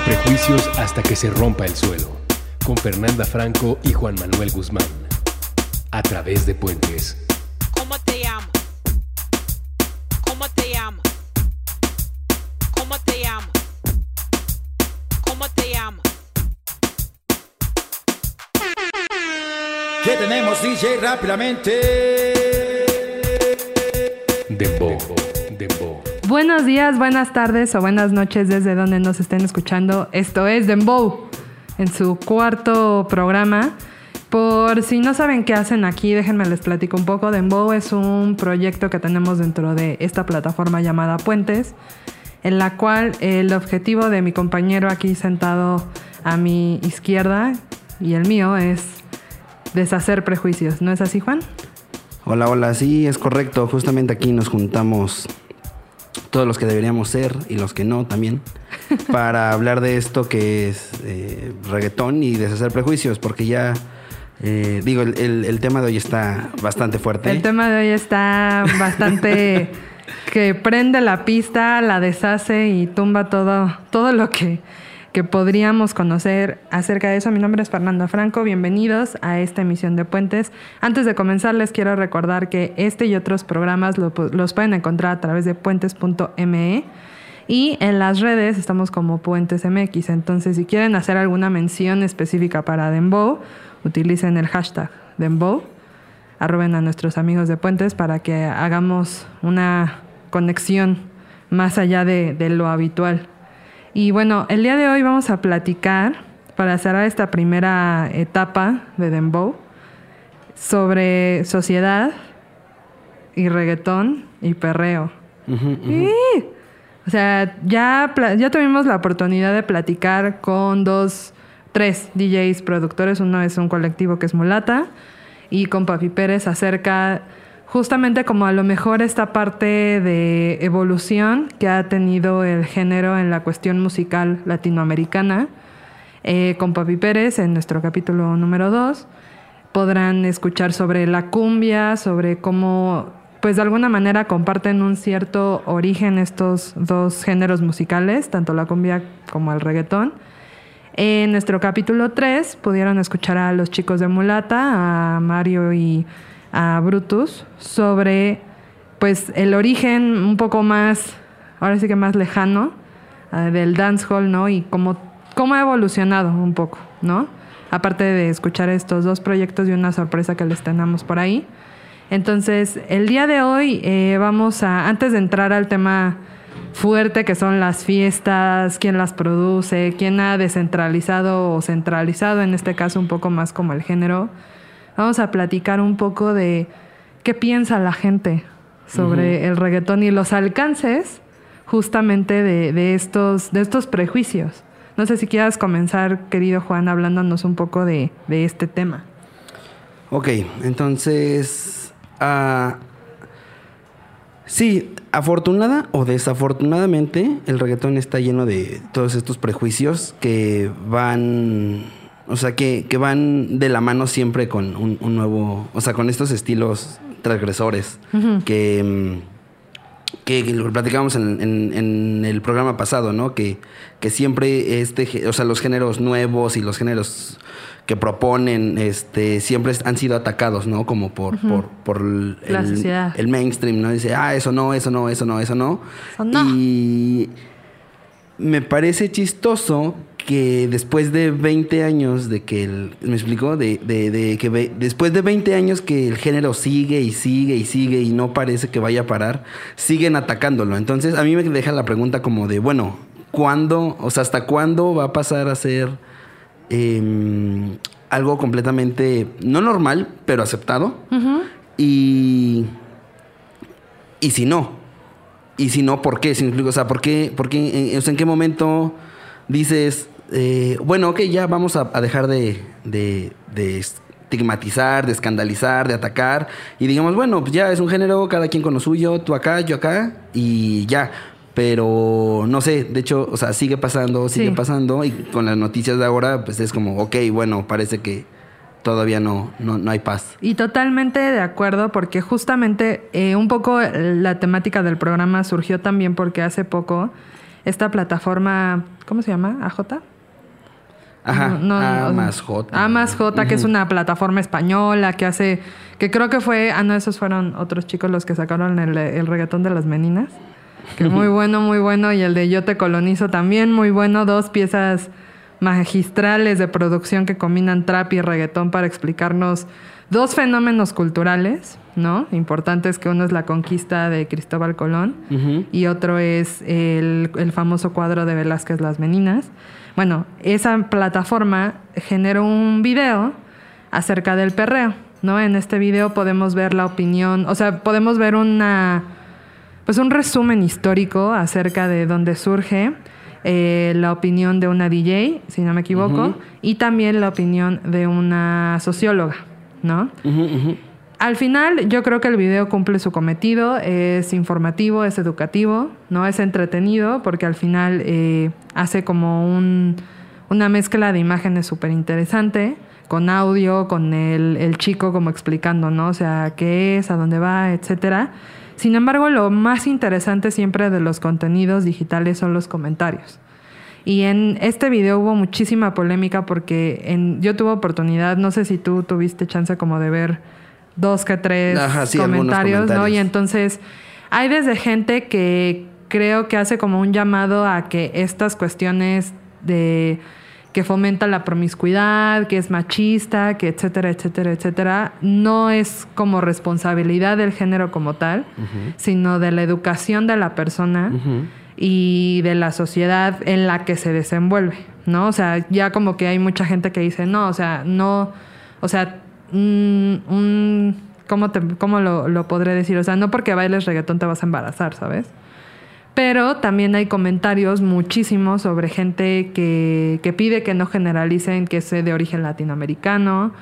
Prejuicios hasta que se rompa el suelo. Con Fernanda Franco y Juan Manuel Guzmán. A través de puentes. ¿Cómo te llamas? ¿Cómo te llamas? ¿Cómo te llamas? ¿Cómo te llamas? ¿Qué tenemos, DJ? Rápidamente. Dembow. Dembow. Buenos días, buenas tardes o buenas noches desde donde nos estén escuchando. Esto es Dembow en su cuarto programa. Por si no saben qué hacen aquí, déjenme les platico un poco. Dembow es un proyecto que tenemos dentro de esta plataforma llamada Puentes, en la cual el objetivo de mi compañero aquí sentado a mi izquierda y el mío es deshacer prejuicios. ¿No es así, Juan? Hola, hola, sí, es correcto. Justamente aquí nos juntamos todos los que deberíamos ser y los que no también, para hablar de esto que es eh, reggaetón y deshacer prejuicios, porque ya, eh, digo, el, el- el tema de hoy está bastante fuerte. El tema de hoy está bastante que prende la pista, la deshace y tumba todo, todo lo que, que podríamos conocer acerca de eso. Mi nombre es Fernanda Franco, bienvenidos a esta emisión de Puentes. Antes de comenzar les quiero recordar que este y otros programas los pueden encontrar a través de puentes.me. Y en las redes estamos como Puentes MX. Entonces, si quieren hacer alguna mención específica para Dembow, utilicen el hashtag Dembow arroben a nuestros amigos de Puentes para que hagamos una conexión más allá de lo habitual. Y bueno, el día de hoy vamos a platicar, para cerrar esta primera etapa de Dembow, sobre sociedad y reggaetón y perreo. ¡Sí! O sea, ya, ya tuvimos la oportunidad de platicar con dos, tres DJs productores. Uno es un colectivo que es Mulata y con Papi Pérez acerca justamente como a lo mejor esta parte de evolución que ha tenido el género en la cuestión musical latinoamericana. Eh, con Papi Pérez en nuestro capítulo número 2 podrán escuchar sobre la cumbia, sobre cómo, pues de alguna manera comparten un cierto origen estos dos géneros musicales, tanto la cumbia como el reggaetón. En nuestro capítulo 3 pudieron escuchar a los chicos de Mulata, a Mario y a Brutus, sobre pues el origen un poco más, ahora sí que más lejano, eh, del dancehall, ¿no? Y cómo, cómo ha evolucionado un poco, ¿no? Aparte de escuchar estos dos proyectos y una sorpresa que les tenemos por ahí. Entonces, el día de hoy eh, vamos a, antes de entrar al tema fuerte que son las fiestas, quién las produce, quién ha descentralizado o centralizado, en este caso un poco más como el género, vamos a platicar un poco de qué piensa la gente sobre el reggaetón y los alcances justamente de, de estos, de estos prejuicios. No sé si quieras comenzar, querido Juan, hablándonos un poco de, de este tema. Ok, entonces. ah, sí, afortunada o desafortunadamente, el reggaetón está lleno de todos estos prejuicios que van. O sea, que, que van de la mano siempre con un, un nuevo. O sea, con estos estilos transgresores que. mm, que lo platicábamos en, en- en el programa pasado, ¿no? Que, que siempre este, o sea, los géneros nuevos y los géneros que proponen, este, siempre han sido atacados, ¿no? Como por, por, por el, La el- sociedad. el mainstream, ¿no? Dice, ah, eso no, eso no, eso no, eso no. Eso no. Y me parece chistoso que después de 20 años de que el, me explico, de, de- de que ve- después de 20 años que el género sigue y sigue y sigue y no parece que vaya a parar, siguen atacándolo. Entonces a mí me deja la pregunta como de, bueno, ¿cuándo, o sea, hasta cuándo va a pasar a ser em, algo completamente, no normal, pero aceptado? Y... Y si no, y si no, ¿por qué? O sea, ¿por qué? ¿Por qué? En, o sea, ¿en qué momento dices, eh, bueno, ok, ya vamos a, a dejar de, de- de estigmatizar, de escandalizar, de atacar, y digamos, bueno, pues ya es un género, cada quien con lo suyo, tú acá, yo acá, y ya. Pero no sé, de hecho, o sea, sigue pasando, sigue Sí. pasando, y con las noticias de ahora, pues es como, ok, bueno, parece que todavía no, no, no hay paz. Y totalmente de acuerdo, porque justamente eh, un poco la temática del programa surgió también porque hace poco esta plataforma, ¿cómo se llama? ¿AJ? Ajá. No, no, A más J. A más J, que es una plataforma española que hace. Que creo que fue. Ah, no, esos fueron otros chicos los que sacaron el, el reggaetón de las meninas. Que muy bueno, muy bueno. Y el de Yo te colonizo también, muy bueno. Dos piezas magistrales de producción que combinan trap y reggaetón para explicarnos dos fenómenos culturales, ¿no? Importantes, que uno es la conquista de Cristóbal Colón y otro es el, el famoso cuadro de Velázquez Las Meninas. Bueno, esa plataforma generó un video acerca del perreo, ¿no? En este video podemos ver la opinión, o sea, podemos ver una, pues un resumen histórico acerca de dónde surge eh, la opinión de una DJ, si no me equivoco, y también la opinión de una socióloga, ¿no? Al final, yo creo que el video cumple su cometido, es informativo, es educativo, no es entretenido, porque al final eh, hace como un- una mezcla de imágenes súper interesante, con audio, con el, chico como explicando, ¿no? O sea, qué es, a dónde va, etcétera. Sin embargo, lo más interesante siempre de los contenidos digitales son los comentarios. Y en este video hubo muchísima polémica porque en, yo tuve oportunidad, no sé si tú tuviste chance como de ver dos que tres Ajá, sí, algunos comentarios, ¿no? Y entonces hay desde gente que creo que hace como un llamado a que estas cuestiones de que fomenta la promiscuidad, que es machista, que etcétera, etcétera, etcétera, no es como responsabilidad del género como tal, sino de la educación de la persona y de la sociedad en la que se desenvuelve, ¿no? O sea, ya como que hay mucha gente que dice, no, o sea, no, o sea, un, un- ¿cómo, te, cómo lo, lo podré decir? O sea, no porque bailes reggaetón te vas a embarazar, ¿sabes? Pero también hay comentarios muchísimos sobre gente que, que pide que no generalicen que es de origen latinoamericano,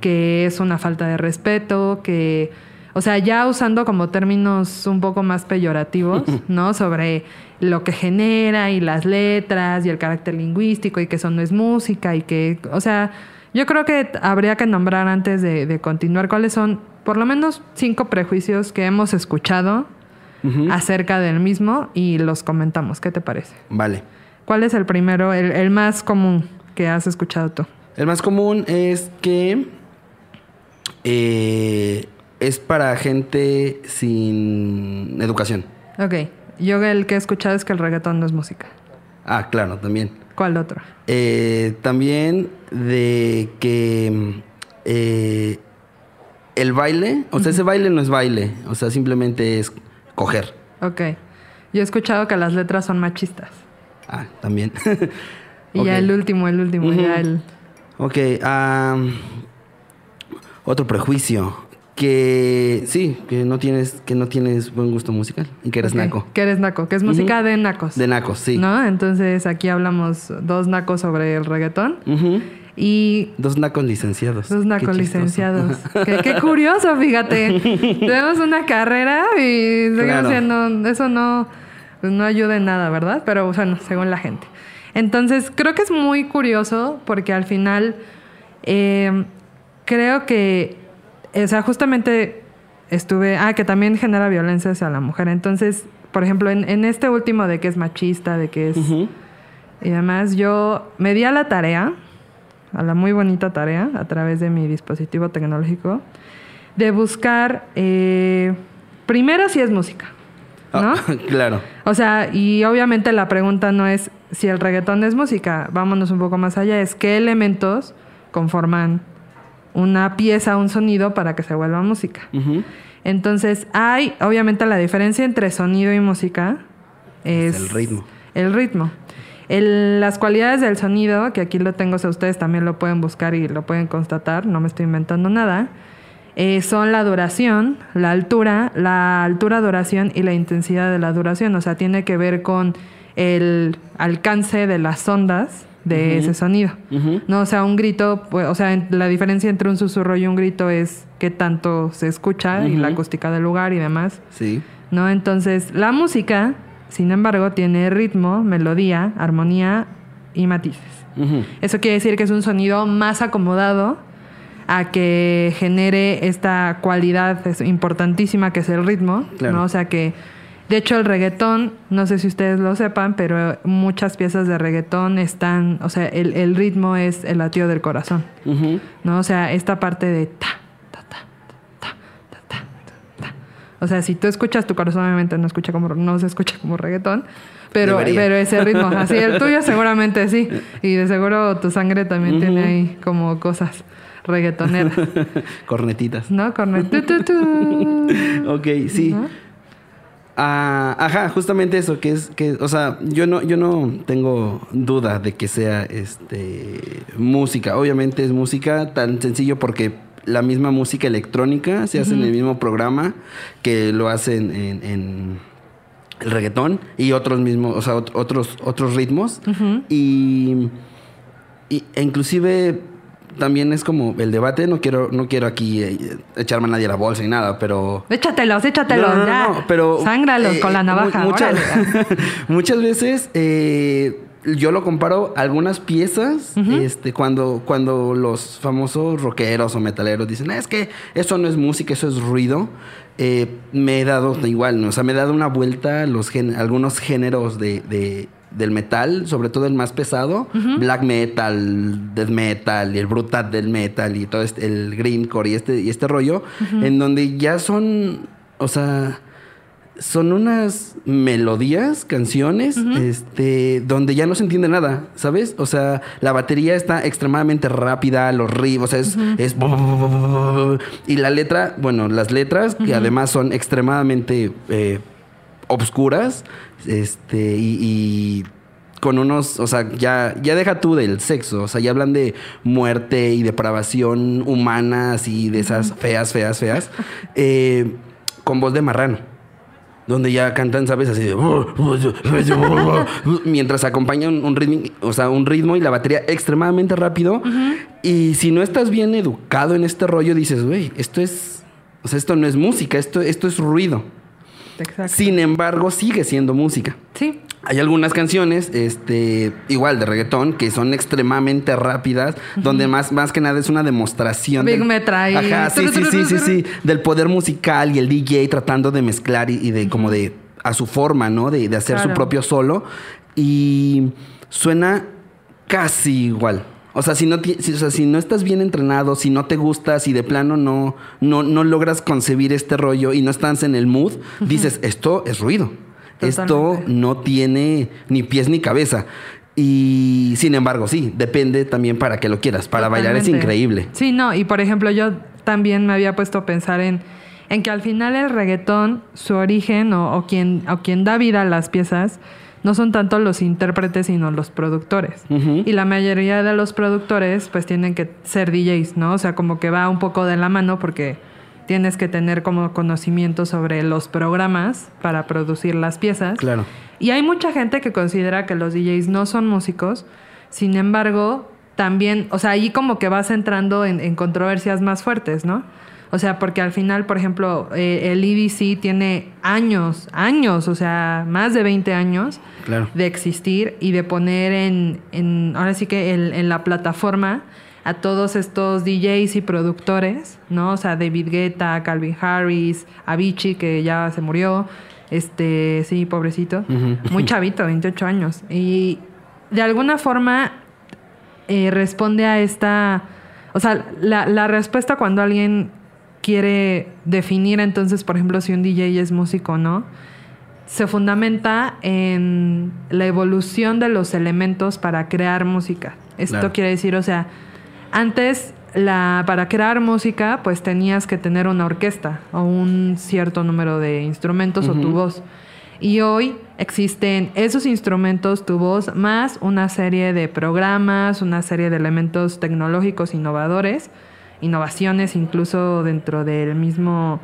que es una falta de respeto, que, o sea, ya usando como términos un poco más peyorativos, ¿no? Sobre lo que genera y las letras y el carácter lingüístico y que eso no es música y que, o sea, yo creo que habría que nombrar antes de, de continuar cuáles son por lo menos cinco prejuicios que hemos escuchado acerca del mismo y los comentamos. ¿Qué te parece? Vale. ¿Cuál es el primero, el, el más común que has escuchado tú? El más común es que eh, es para gente sin educación. Ok, yo el que he escuchado es que el reggaetón no es música. Ah, claro, también. ¿Cuál otro? Eh, también de que eh, el baile, o sea, ese baile no es baile, o sea, simplemente es coger. Ok, yo he escuchado que las letras son machistas. Ah, también. Y ya el último, el último, Ujú. ya el... Ok, otro prejuicio. Que sí, que no tienes, que no tienes buen gusto musical y que eres naco. Que eres naco, que es música de nacos. De nacos, sí. ¿No? Entonces aquí hablamos dos nacos sobre el reggaetón y Dos nacos licenciados. Dos nacos licenciados. qué, qué curioso, fíjate. Tenemos una carrera y seguimos Claro. siendo. Eso no, no ayuda en nada, ¿verdad? Pero bueno, según la gente. Entonces, creo que es muy curioso porque al final eh, creo que. O sea, justamente estuve. Ah, que también genera violencia hacia la mujer. Entonces, por ejemplo, en, en este último de que es machista, de que es y además yo me di a la tarea, a la muy bonita tarea, a través de mi dispositivo tecnológico, de buscar, eh, primero si es música, ¿no? Ah, claro. O sea, y obviamente la pregunta no es si el reggaetón es música, vámonos un poco más allá, es qué elementos conforman una pieza, un sonido para que se vuelva música. Entonces, hay, obviamente, la diferencia entre sonido y música es, Es el ritmo. El ritmo. El- las cualidades del sonido, que aquí lo tengo, o sea, ustedes también lo pueden buscar y lo pueden constatar, no me estoy inventando nada, eh, son la duración, la altura, la altura, duración y la intensidad de la duración. O sea, tiene que ver con el alcance de las ondas de ese sonido. No, o sea, un grito, pues, o sea, la diferencia entre un susurro y un grito es qué tanto se escucha y la acústica del lugar y demás, Sí. ¿no? Entonces, la música, sin embargo, tiene ritmo, melodía, armonía y matices. Eso quiere decir que es un sonido más acomodado a que genere esta cualidad importantísima que es el ritmo, Claro. ¿no? O sea que De hecho, el reggaetón, no sé si ustedes lo sepan, pero muchas piezas de reggaetón están, o sea, el, el ritmo es el latido del corazón, Ujú. ¿no? O sea, esta parte de ta, ta, ta, ta, ta, ta, ta. O sea, si tú escuchas tu corazón, obviamente no, escucha como, no se escucha como reggaetón, pero, Debería. pero ese ritmo, así, el tuyo seguramente sí. Y de seguro tu sangre también tiene ahí como cosas reggaetoneras, Cornetitas. ¿no? Cornet. tu, tu, tu. Ok, sí. Ajá. Ah, ajá, justamente eso, que es que, o sea, yo no, yo no tengo duda de que sea este música. Obviamente es música tan sencillo porque la misma música electrónica se hace en el mismo programa que lo hacen en, en el reggaetón y otros mismos, o sea, ot- otros, otros ritmos. Y, y- e inclusive también es como el debate, no quiero, no quiero aquí eh, echarme a nadie a la bolsa ni nada, pero Échatelos, échatelos, no, no, no, ya. no, pero. Sángralos eh, con la mu- navaja. muchas, muchas veces eh, yo lo comparo a algunas piezas. este, cuando, cuando los famosos rockeros o metaleros dicen, "Ah, es que eso no es música, eso es ruido. eh, me he dado igual, ¿no? o sea, me he dado una vuelta a los algunos géneros de, de- del metal, sobre todo el más pesado, black metal, death metal, y el brutal del metal y todo este, el greencore y este, y este rollo, en donde ya son, o sea, son unas melodías, canciones, este, donde ya no se entiende nada, ¿sabes? O sea, la batería está extremadamente rápida, los riffs, o sea, es, es y la letra, bueno, las letras que además son extremadamente eh, obscuras, este, y, y con unos, o sea, ya, ya deja tú del sexo, o sea, ya hablan de muerte y depravación humana, así, de esas feas, feas, feas, eh, con voz de marrano. Donde ya cantan, ¿sabes? Así de... Mientras acompaña un, un ritmo, o sea, un ritmo y la batería extremadamente rápido. Y si no estás bien educado en este rollo, dices, güey, esto es... O sea, esto no es música, esto, esto es ruido. Exacto. Sin embargo, sigue siendo música. Sí. Hay algunas canciones, este, igual de reggaetón, que son extremadamente rápidas, donde más, más que nada es una demostración. Big del- Metra y- Ajá, sí, sí, sí, sí, sí. Del poder musical y el DJ tratando de mezclar y, y de como de a su forma, ¿no? De, de hacer su propio solo. Y suena casi igual. O sea, si no, si, o sea, si no estás bien entrenado, si no te gusta, si de plano no, no, no logras concebir este rollo y no estás en el mood, dices, esto es ruido. Esto no tiene ni pies ni cabeza. Y sin embargo, sí, depende también para que lo quieras. Para bailar es increíble. Sí, no, y por ejemplo, yo también me había puesto a pensar en, en que al final el reggaetón, su origen o, o quien, o quien da vida a las piezas, no son tanto los intérpretes, sino los productores. Y la mayoría de los productores, pues tienen que ser DJs, ¿no? O sea, como que va un poco de la mano porque tienes que tener como conocimiento sobre los programas para producir las piezas. Claro. Y hay mucha gente que considera que los DJs no son músicos, sin embargo, también, o sea, ahí como que vas entrando en, en controversias más fuertes, ¿no? O sea, porque al final, por ejemplo, eh, el EDC tiene años, años, o sea, más de 20 años Claro. de existir y de poner en, en ahora sí que en la plataforma a todos estos DJs y productores, ¿no? O sea, David Guetta, Calvin Harris, Avicii, que ya se murió, este, sí, pobrecito, muy chavito, 28 años. Y de alguna forma eh, responde a esta, o sea, la, la respuesta cuando alguien quiere definir entonces, por ejemplo, si un DJ es músico o no, se fundamenta en la evolución de los elementos para crear música. Esto Claro. quiere decir, o sea, antes la, para crear música, pues tenías que tener una orquesta o un cierto número de instrumentos o tu voz. Y hoy existen esos instrumentos, tu voz, más una serie de programas, una serie de elementos tecnológicos innovadores, innovaciones incluso dentro del mismo,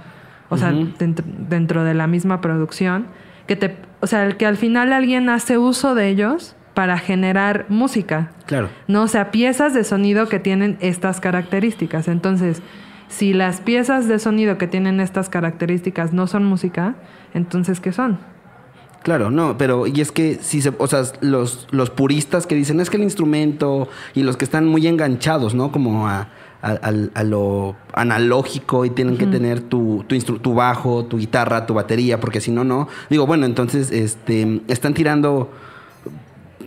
o sea, dentro, dentro de la misma producción, que te, o sea, que al final alguien hace uso de ellos para generar música. Claro. ¿no? O sea, piezas de sonido que tienen estas características. Entonces, si las piezas de sonido que tienen estas características no son música, entonces, ¿qué son? Claro, no, pero y es que si se, o sea, los, los puristas que dicen es que el instrumento y los que están muy enganchados, ¿no? Como a, a, lo analógico y tienen que tener tu, tu, instru- tu bajo, tu guitarra, tu batería, porque si no, no. Digo, bueno, entonces este, están tirando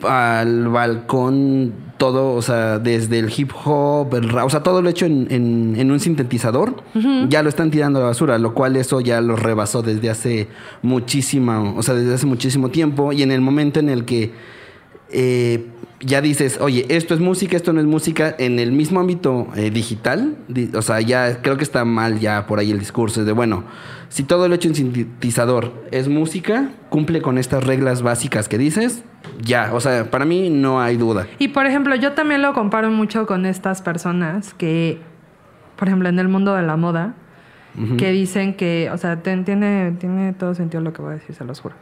al balcón todo, o sea, desde el hip hop, el rap, o sea, todo lo hecho en, en- en un sintetizador, ya lo están tirando a la basura, lo cual eso ya lo rebasó desde hace muchísima, o sea, desde hace muchísimo tiempo. Y en el momento en el que eh, ya dices, oye, esto es música, esto no es música, en el mismo ámbito eh, digital, di- o sea, ya creo que está mal ya por ahí el discurso, es de, bueno, si todo lo hecho en sintetizador es música, cumple con estas reglas básicas que dices, ya, o sea, para mí no hay duda. Y por ejemplo, yo también lo comparo mucho con estas personas que, por ejemplo, en el mundo de la moda, que dicen que, o sea, tiene, tiene todo sentido lo que voy a decir, se los juro.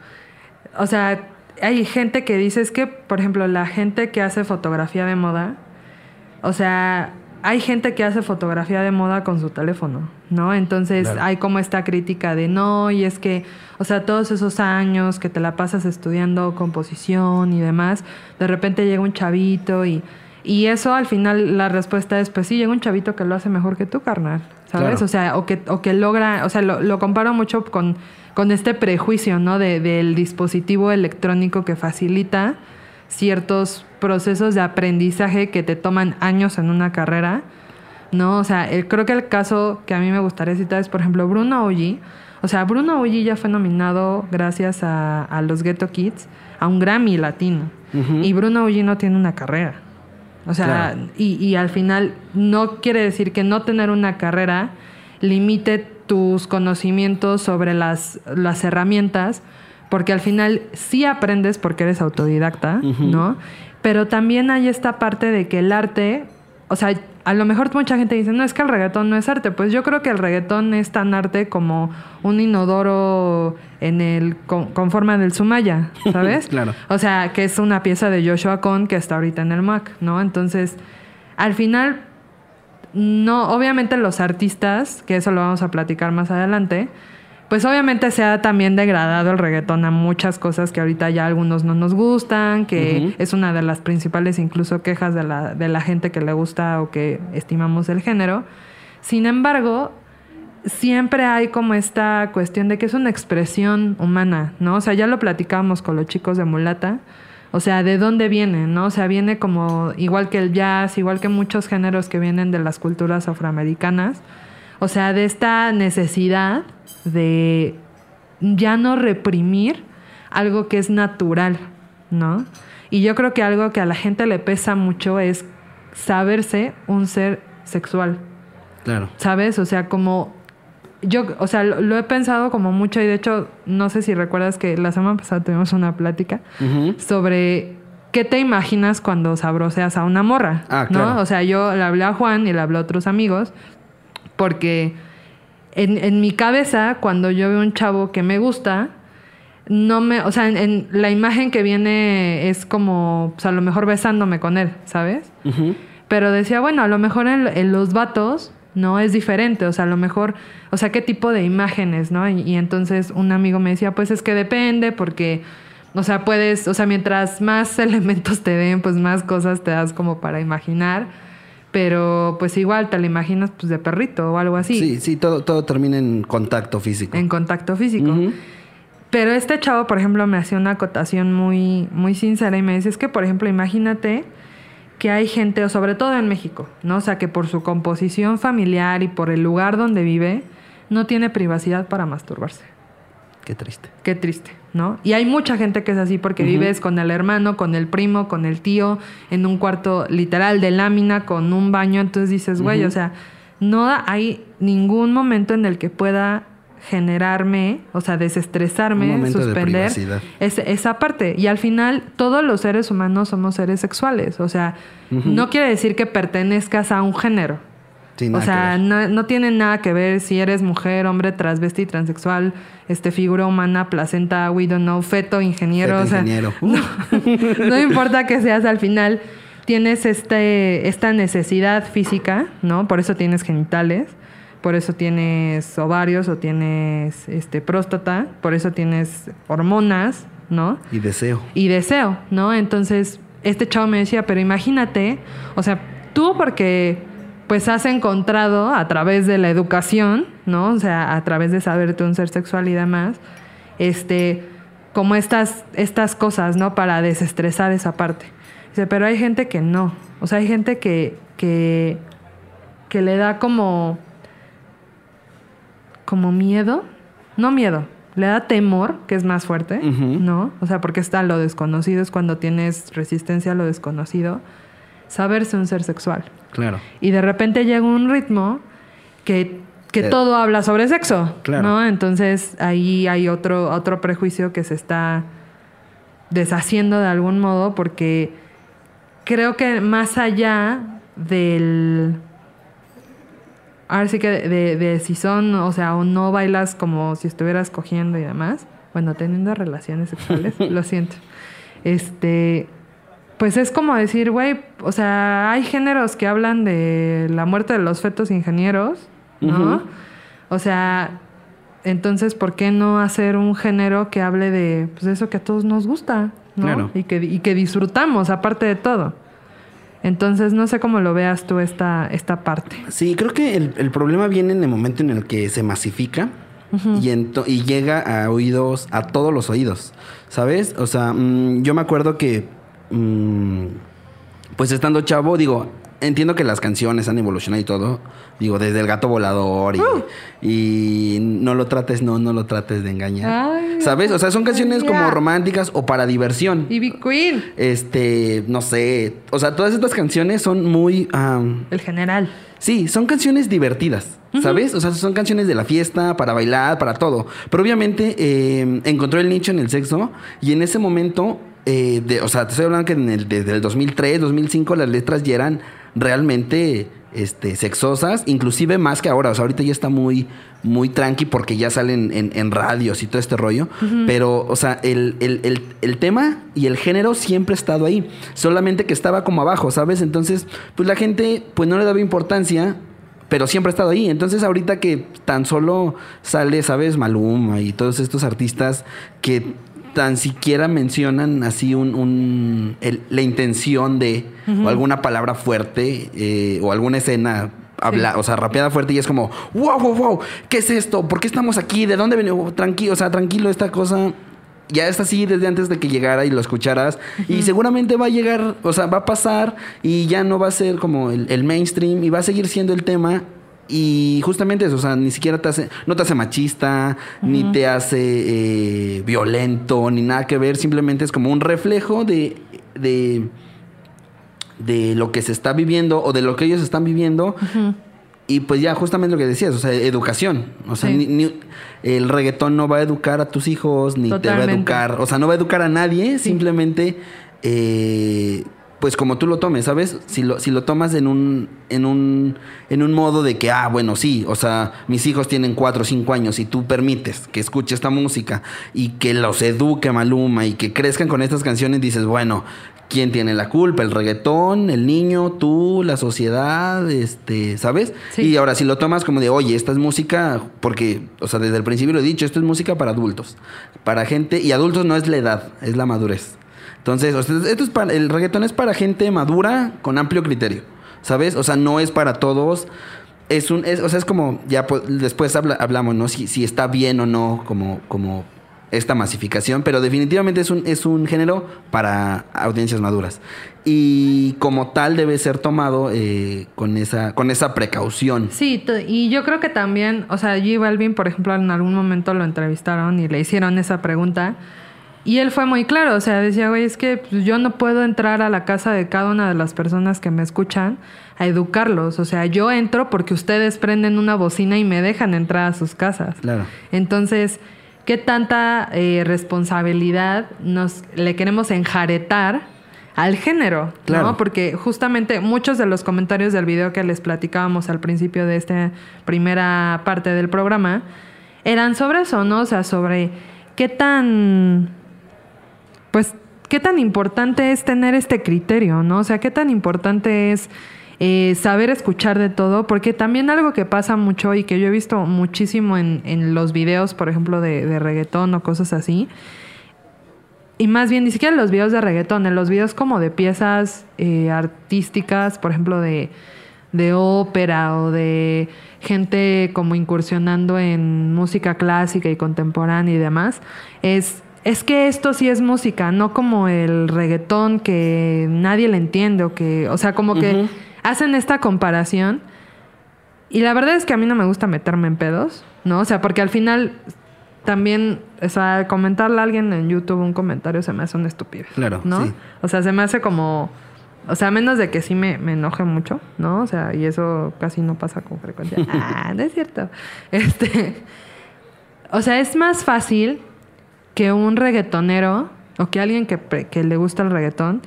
O sea, hay gente que dice es que, por ejemplo, la gente que hace fotografía de moda, o sea, hay gente que hace fotografía de moda con su teléfono, ¿no? Entonces Claro. hay como esta crítica de no, y es que, o sea, todos esos años que te la pasas estudiando composición y demás, de repente llega un chavito y, y eso al final la respuesta es, pues sí, llega un chavito que lo hace mejor que tú, carnal, ¿sabes? Claro. O sea, o que, o que logra, o sea, lo, lo comparo mucho con, con este prejuicio, ¿no? De, del dispositivo electrónico que facilita ciertos procesos de aprendizaje que te toman años en una carrera, ¿no? O sea, el- creo que el caso que a mí me gustaría citar es, por ejemplo, Bruno Oji. O sea, Bruno Oji ya fue nominado gracias a, a los Ghetto Kids a un Grammy latino. Y Bruno Oji no tiene una carrera. O sea, Claro. y, y al final no quiere decir que no tener una carrera limite tus conocimientos sobre las, las herramientas, porque al final sí aprendes porque eres autodidacta, ¿no? Pero también hay esta parte de que el arte, o sea, a lo mejor mucha gente dice, no, es que el reggaetón no es arte. Pues yo creo que el reggaetón es tan arte como un inodoro en el, con, con forma del Sumaya, ¿sabes? Claro. O sea, que es una pieza de Joshua Cohn que está ahorita en el Mac, ¿no? Entonces, al final, no, obviamente los artistas, que eso lo vamos a platicar más adelante, pues obviamente se ha también degradado el reggaetón a muchas cosas que ahorita ya algunos no nos gustan, que es una de las principales incluso quejas de la, de la gente que le gusta o que estimamos el género. Sin embargo, siempre hay como esta cuestión de que es una expresión humana, ¿no? O sea, ya lo platicábamos con los chicos de Mulata. O sea, ¿de dónde viene, no? O sea, viene como igual que el jazz, igual que muchos géneros que vienen de las culturas afroamericanas. O sea, de esta necesidad de ya no reprimir algo que es natural, ¿no? Y yo creo que algo que a la gente le pesa mucho es saberse un ser sexual. Claro. ¿Sabes? O sea, como yo, o sea, lo, lo he pensado como mucho y de hecho, no sé si recuerdas que la semana pasada tuvimos una plática sobre qué te imaginas cuando sabroseas a una morra, Ah, ¿no? claro. O sea, yo le hablé a Juan y le hablé a otros amigos porque en, en mi cabeza, cuando yo veo un chavo que me gusta, no me, o sea, en, en la imagen que viene es como, pues a lo mejor besándome con él, ¿sabes? Pero decía, bueno, a lo mejor en, en los vatos no es diferente, o sea, a lo mejor, o sea, qué tipo de imágenes, ¿no? Y, y entonces un amigo me decía, pues es que depende, porque, o sea, puedes, o sea, mientras más elementos te den, pues más cosas te das como para imaginar, pero pues igual te la imaginas pues de perrito o algo así, Sí, sí, todo, todo termina en contacto físico. en contacto físico. Pero este chavo, por ejemplo, me hacía una acotación muy, muy sincera y me dice, es que, por ejemplo, imagínate que hay gente, o sobre todo en México, ¿no? O sea, que por su composición familiar y por el lugar donde vive, no tiene privacidad para masturbarse. Qué triste. Qué triste, ¿no? Y hay mucha gente que es así porque vives con el hermano, con el primo, con el tío, en un cuarto literal de lámina, con un baño. Entonces dices, güey, o sea, no hay ningún momento en el que pueda generarme, o sea, desestresarme, de suspender privacidad. es- esa parte. Y al final, todos los seres humanos somos seres sexuales. O sea, no quiere decir que pertenezcas a un género. Sí, O sea, no, no tiene nada que ver si eres mujer, hombre, transvesti, transexual, este, figura humana, placenta, we don't know, feto, ingeniero. Feto, o sea, ingeniero. No, no importa que seas al final, tienes este, esta necesidad física, ¿no? Por eso tienes genitales, por eso tienes ovarios o tienes este, próstata, por eso tienes hormonas, ¿no? Y deseo. y deseo, ¿no? Entonces, este chavo me decía, pero imagínate, o sea, tú porque pues has encontrado a través de la educación, ¿no? O sea, a través de saberte un ser sexual y demás, este, como estas, estas cosas, ¿no? Para desestresar esa parte. Dice, pero hay gente que no. O sea, hay gente que, que, que le da como, como miedo. No miedo, le da temor, que es más fuerte. ¿no? O sea, porque está lo desconocido, es cuando tienes resistencia a lo desconocido. Saberse un ser sexual. Claro. Y de repente llega un ritmo que, que Eh, todo habla sobre sexo. claro. ¿no? Entonces ahí hay otro, otro prejuicio que se está deshaciendo de algún modo porque creo que más allá del... Ahora sí que de, de- de si son, o sea, o no bailas como si estuvieras cogiendo y demás. Bueno, teniendo relaciones sexuales, lo siento. Este, pues es como decir, güey, o sea, hay géneros que hablan de la muerte de los fetos ingenieros, ¿no? O sea, entonces, ¿por qué no hacer un género que hable de pues, eso que a todos nos gusta, ¿no? Claro. Y, que, y que disfrutamos, aparte de todo. Entonces, no sé cómo lo veas tú esta, esta parte. Sí, creo que el, el problema viene en el momento en el que se masifica y, llega a oídos, a todos los oídos, ¿sabes? O sea, mm, yo me acuerdo que, mm, pues estando chavo, digo, entiendo que las canciones han evolucionado y todo, digo, desde el gato volador y, y no lo trates, no, no lo trates de engañar, Ay, ¿sabes? O sea, son canciones como románticas o para diversión. Ivy Queen, Este, no sé, o sea, todas estas canciones son muy... el general. Sí, son canciones divertidas, ¿sabes? O sea, son canciones de la fiesta, para bailar, para todo. Pero obviamente eh, encontró el nicho en el sexo y en ese momento, eh, de, o sea, te estoy hablando que en el, desde el 2003, 2005 las letras ya eran realmente este, sexosas, inclusive más que ahora. O sea, ahorita ya está muy, muy tranqui porque ya salen en, en radios y todo este rollo. Pero, o sea, el, el- el- el tema y el género siempre ha estado ahí. Solamente que estaba como abajo, ¿sabes? Entonces, pues la gente pues no le daba importancia. Pero siempre ha estado ahí. Entonces, ahorita que tan solo sale, ¿sabes? Maluma y todos estos artistas que tan siquiera mencionan así un, un- el- la intención de o alguna palabra fuerte eh, o alguna escena habla, o sea, rapeada fuerte y es como, wow, wow, wow, ¿qué es esto? ¿Por qué estamos aquí? ¿De dónde venimos? Tranquilo, o sea, tranquilo, esta cosa ya es así desde antes de que llegara y lo escucharas. Y seguramente va a llegar, o sea, va a pasar y ya no va a ser como el, el mainstream y va a seguir siendo el tema. Y justamente eso, o sea, ni siquiera te hace, no te hace machista, ni te hace eh, violento, ni nada que ver. Simplemente es como un reflejo de, de, de lo que se está viviendo o de lo que ellos están viviendo. Y pues ya, justamente lo que decías, o sea, educación. O sea, Sí. ni- ni- el reggaetón no va a educar a tus hijos, ni te va a educar. O sea, no va a educar a nadie, simplemente, eh, pues como tú lo tomes, ¿sabes? Si lo, si lo tomas en un, en un, en un modo de que, ah, bueno, sí, o sea, mis hijos tienen cuatro o cinco años y tú permites que escuche esta música y que los eduque Maluma y que crezcan con estas canciones, dices, bueno, ¿quién tiene la culpa? ¿El reggaetón? ¿El niño? ¿Tú? ¿La sociedad? Este, ¿sabes? Sí. Y ahora si lo tomas como de, oye, esta es música, porque, o sea, desde el principio lo he dicho, esto es música para adultos, para gente, y adultos no es la edad, es la madurez. Entonces, o sea, esto es para, el reggaetón es para gente madura con amplio criterio, ¿sabes? O sea, no es para todos. Es un, es- o sea, es como, ya pues, después habla- hablamos, ¿no? Si, si está bien o no, como, como esta masificación, pero definitivamente es un, es un género para audiencias maduras. Y como tal debe ser tomado eh, con, esa, con esa precaución. Sí, y yo creo que también, o sea, J Balvin, por ejemplo, en algún momento lo entrevistaron y le hicieron esa pregunta. Y él fue muy claro, o sea, decía, güey, es que pues, yo no puedo entrar a la casa de cada una de las personas que me escuchan a educarlos. O sea, yo entro porque ustedes prenden una bocina y me dejan entrar a sus casas. Claro. Entonces, ¿qué tanta eh, responsabilidad nos le queremos enjaretar al género? Claro. ¿no? Porque justamente muchos de los comentarios del video que les platicábamos al principio de esta primera parte del programa eran sobre eso, ¿no? O sea, sobre qué tan pues, ¿qué tan importante es tener este criterio, no? O sea, ¿qué tan importante es eh, saber escuchar de todo? Porque también algo que pasa mucho y que yo he visto muchísimo en, en los videos, por ejemplo, de, de reggaetón o cosas así, y más bien ni siquiera en los videos de reggaetón, en los videos como de piezas eh, artísticas, por ejemplo, de, de ópera o de gente como incursionando en música clásica y contemporánea y demás, es, es que esto sí es música, no como el reggaetón que nadie le entiende o que, o sea, como que hacen esta comparación. Y la verdad es que a mí no me gusta meterme en pedos, ¿no? O sea, porque al final también, o sea, comentarle a alguien en YouTube un comentario se me hace una estupidez. Claro, ¿no? sí. O sea, se me hace como. O sea, a menos de que sí me, me enoje mucho, ¿no? O sea, y eso casi no pasa con frecuencia. ah, no es cierto. Este. O sea, es más fácil que un reggaetonero o que alguien que, le gusta el reggaetón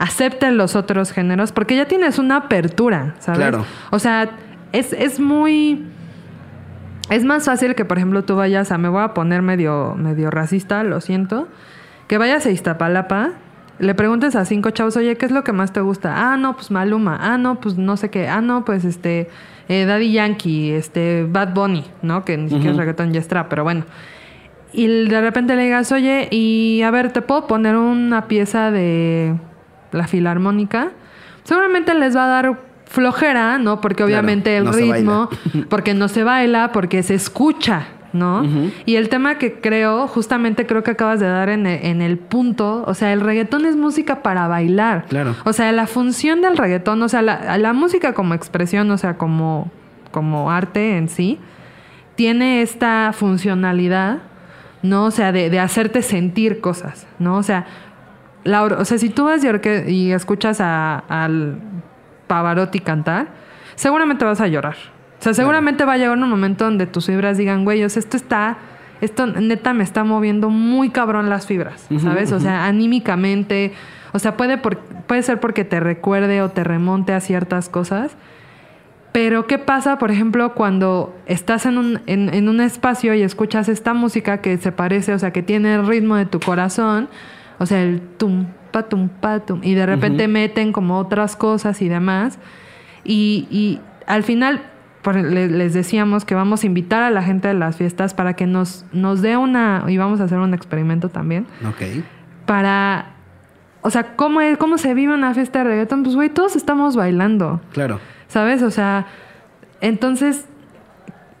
acepte los otros géneros porque ya tienes una apertura, ¿sabes? Claro. O sea, es, es muy. Es más fácil que, por ejemplo, tú vayas a. Me voy a poner medio, medio racista, lo siento. Que vayas a Iztapalapa, le preguntes a cinco chavos, oye, ¿qué es lo que más te gusta? Ah, no, pues Maluma. Ah, no, pues no sé qué. Ah, no, pues este. eh, Daddy Yankee, este. Bad Bunny, ¿no? Que ni siquiera es reggaetón ya está, pero bueno. Y de repente le digas, oye, y a ver, ¿te puedo poner una pieza de la filarmónica? Seguramente les va a dar flojera, ¿no? Porque Claro, obviamente el no ritmo, porque no se baila, porque se escucha, ¿no? Y el tema que creo, justamente creo que acabas de dar en e- en el, punto, o sea, el reggaetón es música para bailar. Claro. O sea, la función del reggaetón, o sea, la, la música como expresión, o sea, como, como arte en sí, tiene esta funcionalidad, ¿no? O sea, de, de hacerte sentir cosas, ¿no? O sea, la o sea, si tú vas y, y escuchas a- al Pavarotti cantar, seguramente vas a llorar. O sea, seguramente va a llegar un momento donde tus fibras digan, güey, o sea, esto está, esto neta me está moviendo muy cabrón las fibras, ¿sabes? O sea, anímicamente, o sea, puede, por- puede ser porque te recuerde o te remonte a ciertas cosas. Pero ¿qué pasa, por ejemplo, cuando estás en un, en, en un espacio y escuchas esta música que se parece, o sea, que tiene el ritmo de tu corazón, o sea, el tum, pa, tum, pa, tum, y de repente meten como otras cosas y demás, y, y al final les decíamos que vamos a invitar a la gente de las fiestas para que nos, nos dé una, y vamos a hacer un experimento también, Ok. para, o sea, ¿cómo, es, cómo se vive una fiesta de reggaetón? Pues, güey, todos estamos bailando. Claro. ¿Sabes? O sea, entonces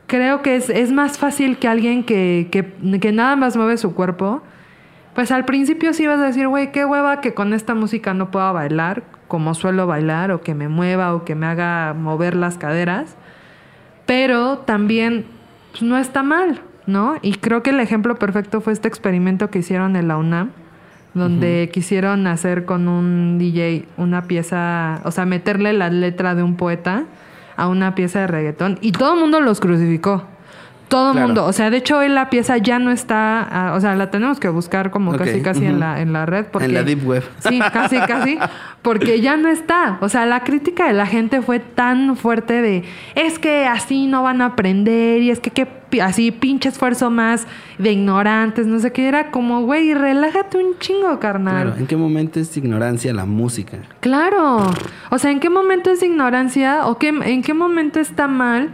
creo que es, es más fácil que alguien que, nada más mueve su cuerpo. Pues al principio sí vas a decir, güey, qué hueva que con esta música no pueda bailar como suelo bailar, o que me mueva, o que me haga mover las caderas. Pero también pues, no está mal, ¿no? Y creo que el ejemplo perfecto fue este experimento que hicieron en la UNAM, donde quisieron hacer con un DJ una pieza, o sea, meterle la letra de un poeta a una pieza de reggaetón y todo el mundo los crucificó. Todo el Claro. mundo, o sea, de hecho hoy la pieza ya no está, ah, o sea, la tenemos que buscar como casi casi en la en la red porque En la deep web. Sí, casi, casi. Porque ya no está. O sea, la crítica de la gente fue tan fuerte de es que así no van a aprender y es que qué así pinche esfuerzo más de ignorantes, no sé qué. Era como, güey, relájate un chingo, carnal. Claro. ¿En qué momento es ignorancia la música? Claro. O sea, ¿en qué momento es ignorancia o qué, en qué momento está mal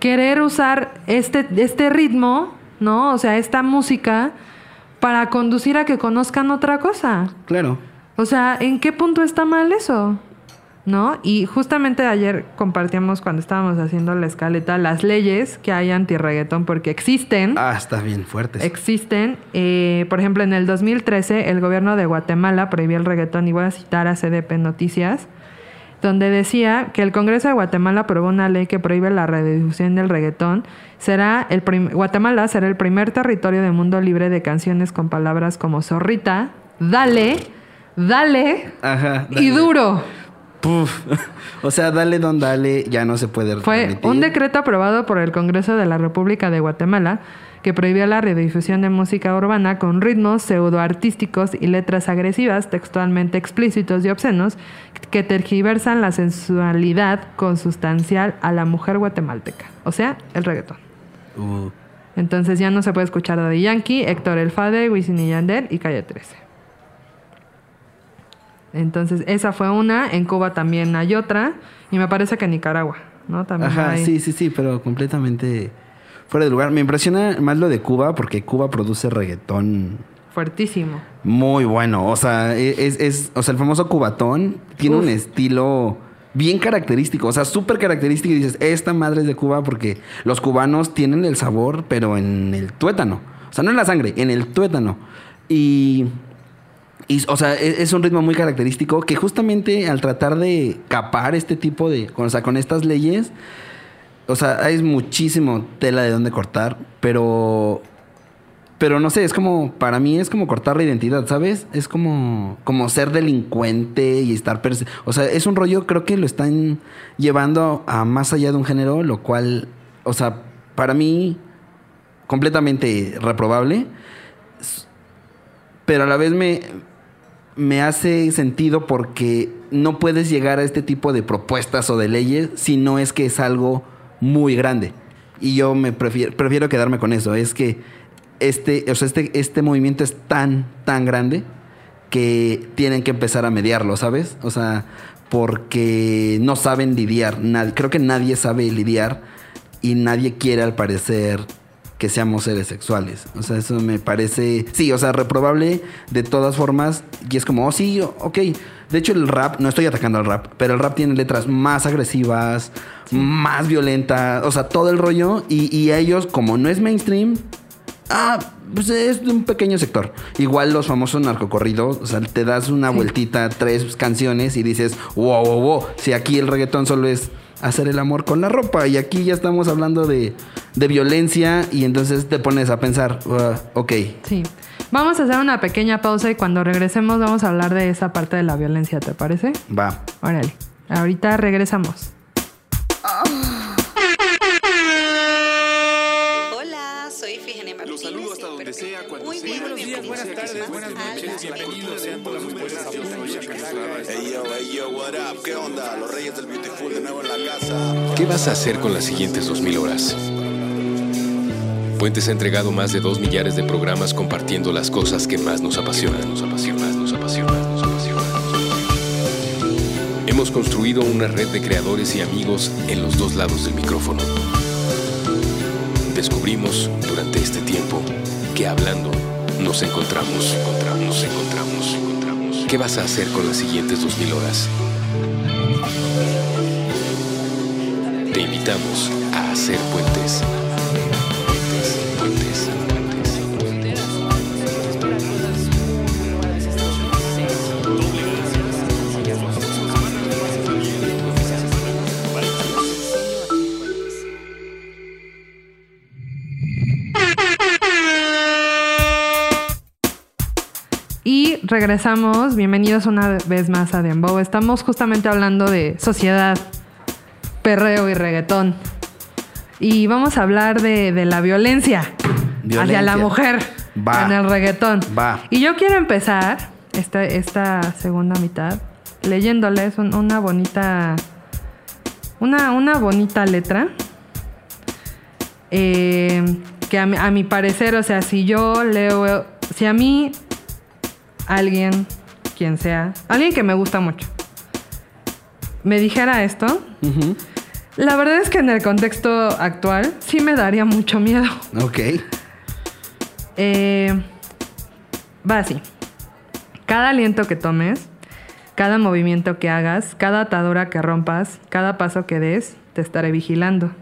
querer usar este, este ritmo, ¿no? O sea, esta música para conducir a que conozcan otra cosa? Claro. O sea, ¿en qué punto está mal eso? ¿No? Y justamente ayer compartíamos cuando estábamos haciendo la escaleta las leyes que hay anti-reggaetón porque existen. Ah, está bien fuerte. Existen. Eh, por ejemplo, en el 2013 el gobierno de Guatemala prohibió el reggaetón y voy a citar a CDP Noticias, donde decía que el Congreso de Guatemala aprobó una ley que prohíbe la redifusión del reggaetón. Será el Guatemala será el primer territorio del mundo libre de canciones con palabras como zorrita, dale, dale Ajá. y duro. Puf. O sea, dale don dale, ya no se puede Fue permitir. un decreto aprobado por el Congreso de la República de Guatemala que prohibía la redifusión de música urbana con ritmos pseudoartísticos y letras agresivas, textualmente explícitos y obscenos, que tergiversan la sensualidad consustancial a la mujer guatemalteca, o sea, el reggaetón. Uh, Entonces ya no se puede escuchar Daddy Yankee, Héctor El Fade, Wisin y Yandel y Calle 13. Entonces esa fue una, en Cuba también hay otra, y me parece que en Nicaragua, ¿no? También Ajá, hay- sí, sí, sí, pero completamente fuera de lugar. Me impresiona más lo de Cuba porque Cuba produce reggaetón Fuertísimo. muy bueno. O sea, e-, es, es- o sea, el famoso cubatón tiene Uf. un estilo bien característico, o sea, súper característico y dices, esta madre es de Cuba porque los cubanos tienen el sabor, pero en el tuétano. O sea, no en la sangre, en el tuétano. Y, y, o sea, e- es, un ritmo muy característico que justamente al tratar de capar este tipo de, o sea, con estas leyes, o sea, hay muchísimo tela de dónde cortar, pero pero no sé, es como, para mí es como cortar la identidad, ¿sabes? Es como, como ser delincuente y estar... O sea, es un rollo, creo que lo están llevando a más allá de un género, lo cual, o sea, para mí, completamente reprobable, pero a la vez me, me hace sentido porque no puedes llegar a este tipo de propuestas o de leyes si no es que es algo muy grande. Y yo me prefiero, prefiero quedarme con eso. Es que este, o sea, este, este movimiento es tan, tan grande que tienen que empezar a mediarlo, ¿sabes? O sea, porque no saben lidiar. Nad- creo que nadie sabe lidiar y nadie quiere, al parecer, que seamos seres sexuales. O sea, eso me parece, sí, o sea, reprobable de todas formas. Y es como, oh, sí, ok. De hecho, el rap, no estoy atacando al rap, pero el rap tiene letras más agresivas, más violentas, o sea, todo el rollo. Y, y ellos, como no es mainstream, Ah, pues es de un pequeño sector. Igual los famosos narcocorridos, o sea, te das una vueltita, tres canciones y dices, wow, wow, wow. Si aquí el reggaetón solo es hacer el amor con la ropa y aquí ya estamos hablando de, de violencia y entonces te pones a pensar, "Ah, ok, Sí. Vamos a hacer una pequeña pausa y cuando regresemos vamos a hablar de esa parte de la violencia, ¿te parece? va. Órale. Ahorita regresamos. Hola, tardes, buenas noches, bienvenidos sean todos ustedes a Hey yo, hey yo, what up? ¿Qué onda? Los reyes del Beautiful de nuevo en la casa. ¿Qué vas a hacer con las siguientes 2000 horas? Puentes ha entregado más de dos millares de programas compartiendo las cosas que más nos apasionan, nos apasionan, nos apasionan, nos apasionan. Hemos construido una red de creadores y amigos en los dos lados del micrófono. Descubrimos durante este tiempo que hablando nos encontramos, encontramos, encontramos, encontramos. ¿Qué vas a hacer con las siguientes 2000 horas? Te invitamos a hacer. Puentes, puentes, puentes. Regresamos. Bienvenidos una vez más a Dembow. Estamos justamente hablando de sociedad, perreo y reggaetón. Y vamos a hablar de, de la violencia, hacia Violencia. la mujer Va. en el reggaetón. Va. Y yo quiero empezar esta, esta segunda mitad leyéndoles un- una bonita. Una, una bonita letra. Eh, que a mi, a mi parecer, o sea, si yo leo. Si a mí alguien, quien sea, alguien que me gusta mucho, me dijera esto, la verdad es que en el contexto actual sí me daría mucho miedo. Ok. Eh, va así. Cada aliento que tomes, cada movimiento que hagas, cada atadura que rompas, cada paso que des, te estaré vigilando.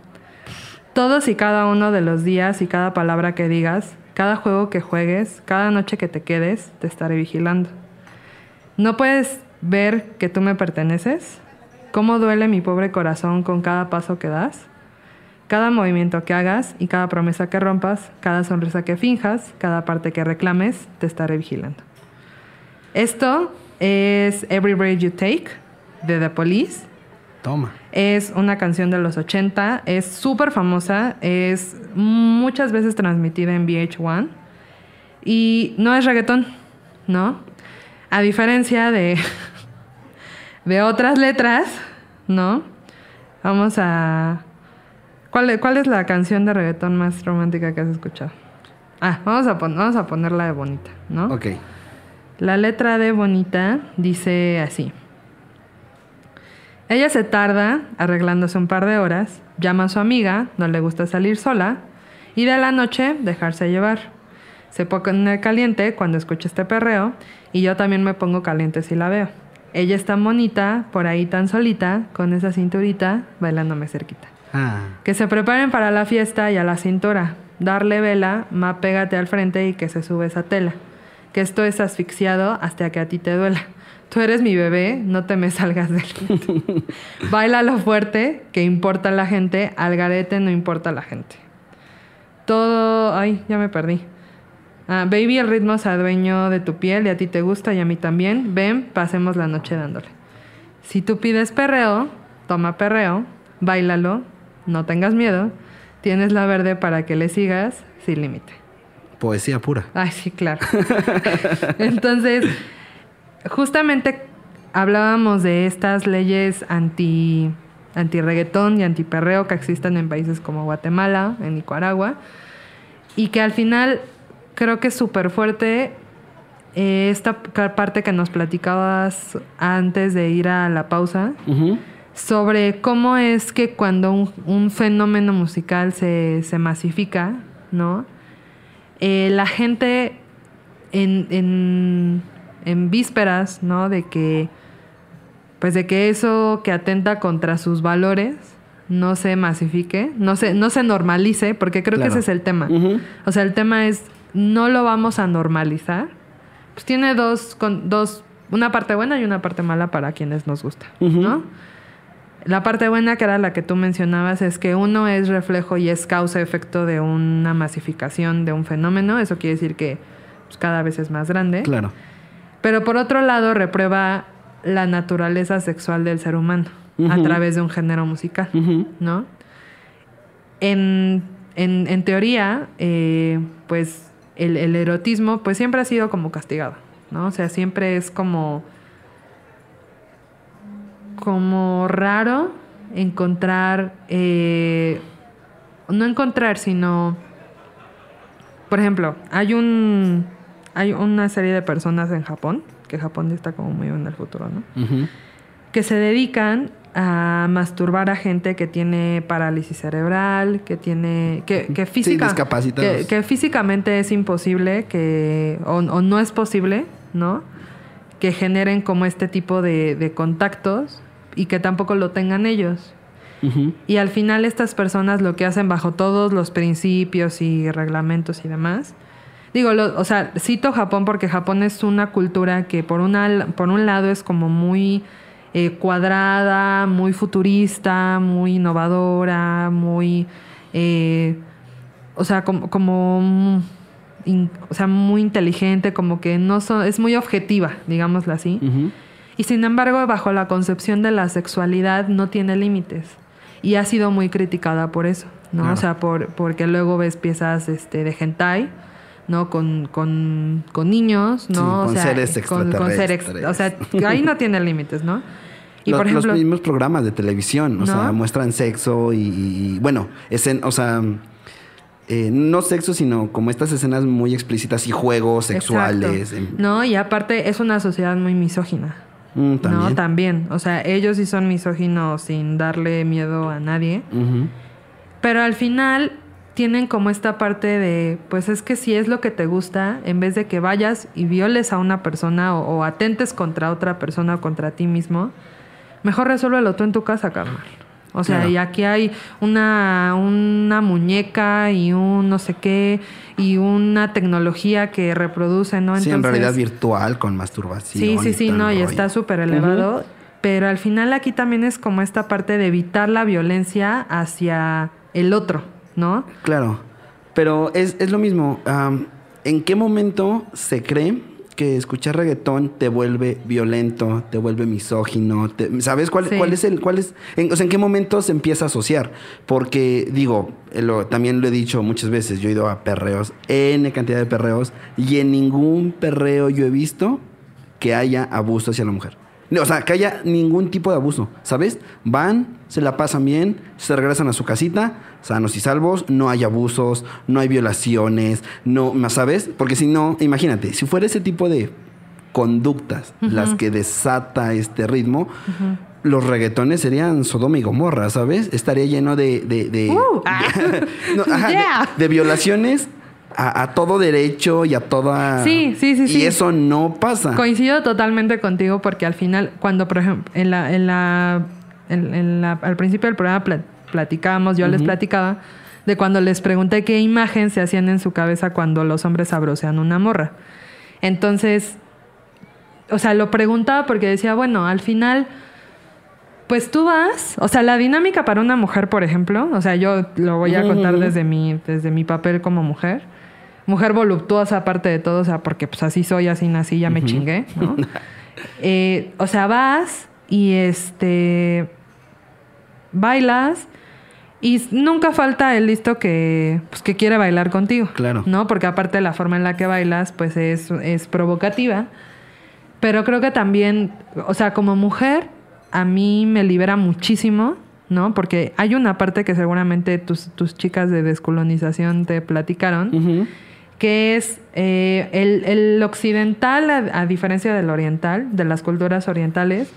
Todos y cada uno de los días y cada palabra que digas, cada juego que juegues, cada noche que te quedes, te estaré vigilando. ¿No puedes ver que tú me perteneces? ¿Cómo duele mi pobre corazón con cada paso que das? Cada movimiento que hagas y cada promesa que rompas, cada sonrisa que finjas, cada parte que reclames, te estaré vigilando. Esto es Every Breath You Take de The Police. Toma. Es una canción de los 80, es súper famosa, es muchas veces transmitida en VH1 y no es reggaetón, ¿no? A diferencia de, de otras letras, ¿no? Vamos a... ¿Cuál, es- ¿Cuál es la canción de reggaetón más romántica que has escuchado? Ah, vamos a, pon- vamos a ponerla de bonita, ¿no? Ok. La letra de Bonita dice así. Ella se tarda arreglándose un par de horas, llama a su amiga, no le gusta salir sola, y de la noche dejarse llevar. Se pone caliente cuando escucha este perreo, y yo también me pongo caliente si la veo. ella es tan bonita, por ahí tan solita, con esa cinturita, bailándome cerquita. Ah. Que se preparen para la fiesta y a la cintura. Darle vela, ma pégate al frente y que se sube esa tela. Que esto es asfixiado hasta que a ti te duela. Tú eres mi bebé, no te me salgas del Bailalo fuerte, que importa la gente. Al garete no importa la gente. Todo... Ay, ya me perdí. Ah, baby, el ritmo se adueñó de tu piel y a ti te gusta y a mí también. Ven, pasemos la noche dándole. Si tú pides perreo, toma perreo, bailalo, no tengas miedo. Tienes la verde para que le sigas sin límite. Poesía pura. Ay, sí, claro. Entonces, justamente hablábamos de estas leyes anti, anti reggaetón y anti perreo que existen en países como Guatemala, en Nicaragua, y que al final creo que es súper fuerte eh, esta parte que nos platicabas antes de ir a la pausa sobre cómo es que cuando un, un fenómeno musical se, se masifica, ¿no? Eh, la gente en, en, en vísperas, ¿no? De que, pues de que eso que atenta contra sus valores no se masifique, no se, no se normalice, porque creo Claro. que ese es el tema. O sea, el tema es, no lo vamos a normalizar. Pues tiene dos, con, dos, una parte buena y una parte mala para quienes nos gusta. ¿no? La parte buena, que era la que tú mencionabas, es que uno es reflejo y es causa-efecto de una masificación de un fenómeno. Eso quiere decir que pues, cada vez es más grande. Claro. Pero por otro lado, reprueba la naturaleza sexual del ser humano a través de un género musical. ¿no? En, en- en teoría, eh, pues el, el erotismo pues siempre ha sido como castigado, ¿no? O sea, siempre es como como raro encontrar, eh, no encontrar, sino, por ejemplo, hay un, hay una serie de personas en Japón, que Japón está como muy en el futuro, ¿no? Que se dedican a masturbar a gente que tiene parálisis cerebral, que tiene, que, que física, que, que físicamente es imposible, que, o, o no es posible, ¿no? Que generen como este tipo de, de contactos y que tampoco lo tengan ellos. Y al final estas personas lo que hacen bajo todos los principios y reglamentos y demás. Digo, lo- o sea, cito Japón porque Japón es una cultura que por, una, por un lado es como muy eh, cuadrada, muy futurista, muy innovadora, muy... eh, o sea, como... como mm, in- o sea, muy inteligente, como que no son, es muy objetiva, digámoslo así. Y sin embargo, bajo la concepción de la sexualidad no tiene límites. Y ha sido muy criticada por eso, ¿no? Claro. O sea, por, porque luego ves piezas este, de hentai, ¿no? Con, con, con niños, ¿no? Sí, o con sea, seres con extraterrestres. o sea, ahí no tiene límites, ¿no? Y los, por ejemplo, los mismos programas de televisión, o ¿No? sea, muestran sexo y, y- bueno, escen- o sea, eh, no sexo, sino como estas escenas muy explícitas y juegos sexuales. Exacto. em, No, y aparte es una sociedad muy misógina. mm, también. No, también. O sea, ellos sí son misóginos sin darle miedo a nadie. Pero al final tienen como esta parte de, pues es que si es lo que te gusta, en vez de que vayas y violes a una persona o, o atentes contra otra persona o contra ti mismo, mejor resuélvelo tú en tu casa, carnal. O sea, Claro. y aquí hay una, una muñeca y un no sé qué y una tecnología que reproduce, ¿no? sí, en Entonces- realidad virtual con masturbación. Sí, sí, sí, no, y rollo. está súper elevado. Pero al final aquí también es como esta parte de evitar la violencia hacia el otro, ¿no? Claro, pero es, es lo mismo. ¿En qué momento se cree que escuchar reggaetón te vuelve violento, te vuelve misógino? te- ¿Sabes cuál, Sí. cuál es el, cuál es, en, o sea, en qué momento se empieza a asociar? Porque digo, lo- también lo he dicho muchas veces. Yo he ido a perreos, n cantidad de perreos, y en ningún perreo yo he visto que haya abuso hacia la mujer. O sea, que haya ningún tipo de abuso, ¿sabes? Van, se la pasan bien, se regresan a su casita, sanos y salvos, no hay abusos, no hay violaciones, no, más, ¿sabes? Porque si no, imagínate, si fuera ese tipo de conductas las que desata este ritmo, los reggaetones serían Sodoma y Gomorra, ¿sabes? Estaría lleno de... de, de- Uh, ah. No, ajá, de- Yeah. de violaciones a, a todo derecho y a toda... Sí, sí, sí, Y sí. eso no pasa. Coincido totalmente contigo porque al final, cuando por ejemplo, en la, en la, en- en la- al principio del programa platicábamos, yo les platicaba de cuando les pregunté qué imagen se hacían en su cabeza cuando los hombres sabrosean una morra. Entonces, o sea, lo preguntaba porque decía, bueno, al final, pues tú vas, o sea, la dinámica para una mujer, por ejemplo, o sea, yo lo voy a contar desde mi, desde mi papel como mujer. Mujer voluptuosa aparte de todo, o sea, porque pues así soy, así nací, ya me chingué, ¿no? Eh, o sea, vas y este bailas y nunca falta el listo que, pues, que quiere bailar contigo. Claro. ¿No? Porque aparte la forma en la que bailas, pues es, es provocativa. Pero creo que también, o sea, como mujer, a mí me libera muchísimo, ¿no? Porque hay una parte que seguramente tus, tus chicas de descolonización te platicaron, que es eh, el, el occidental, a, a diferencia del oriental, de las culturas orientales, le-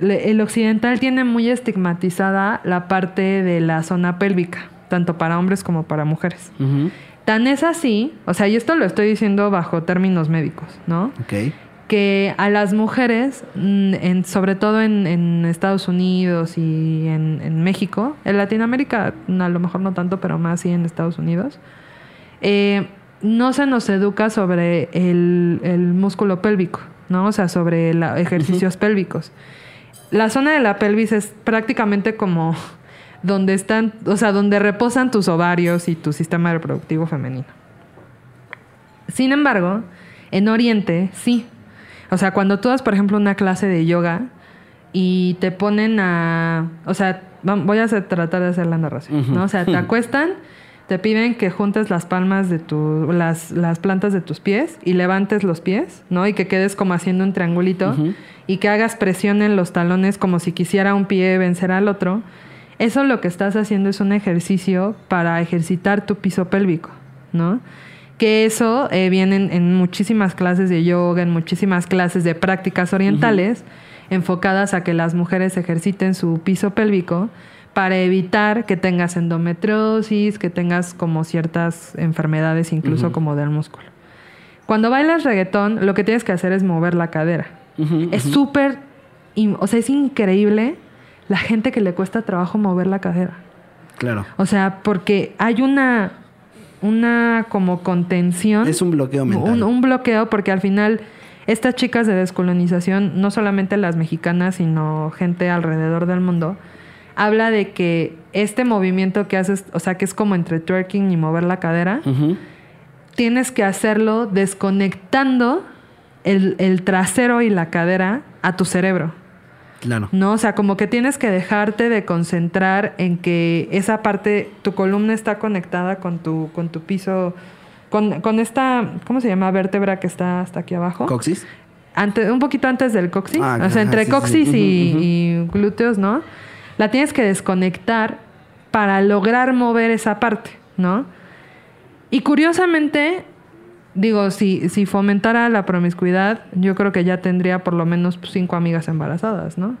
el occidental tiene muy estigmatizada la parte de la zona pélvica, tanto para hombres como para mujeres. Tan es así, o sea, y esto lo estoy diciendo bajo términos médicos, ¿no? Ok. que a las mujeres, mm, en, sobre todo en, en Estados Unidos y en, en México, en Latinoamérica a lo mejor no tanto, pero más sí en Estados Unidos, eh, no se nos educa sobre el, el músculo pélvico, ¿no? O sea, sobre la- ejercicios pélvicos. La zona de la pelvis es prácticamente como donde están, o sea, donde reposan tus ovarios y tu sistema reproductivo femenino. Sin embargo, en Oriente sí. O sea, cuando tú das, por ejemplo, una clase de yoga y te ponen a... O sea, voy a tratar de hacer la narración, ¿no? O sea, te acuestan, te piden que juntes las palmas de tu... Las, las plantas de tus pies y levantes los pies, ¿no? Y que quedes como haciendo un triangulito y que hagas presión en los talones como si quisiera un pie vencer al otro. Eso lo que estás haciendo es un ejercicio para ejercitar tu piso pélvico, ¿no? Que eso eh, viene en, en muchísimas clases de yoga, en muchísimas clases de prácticas orientales, enfocadas a que las mujeres ejerciten su piso pélvico para evitar que tengas endometriosis, que tengas como ciertas enfermedades, incluso como del músculo. Cuando bailas reggaetón, lo que tienes que hacer es mover la cadera. Es súper, o sea, es increíble la gente que le cuesta trabajo mover la cadera. Claro. O sea, porque hay una, una como contención. Es un bloqueo mental. Un, un bloqueo porque al final estas chicas de descolonización, no solamente las mexicanas, sino gente alrededor del mundo, habla de que este movimiento que haces, o sea, que es como entre twerking y mover la cadera, tienes que hacerlo desconectando el, el trasero y la cadera a tu cerebro. Claro. ¿no? O sea, como que tienes que dejarte de concentrar en que esa parte, tu columna está conectada con tu, con tu piso, con, con esta, ¿cómo se llama? Vértebra que está hasta aquí abajo. Coxis. Ante- un poquito antes del coxis. Ah, o sea, entre sí, sí. coxis y glúteos, ¿no? La tienes que desconectar para lograr mover esa parte, ¿no? Y curiosamente, digo, si, si fomentara la promiscuidad, yo creo que ya tendría por lo menos cinco amigas embarazadas, ¿no?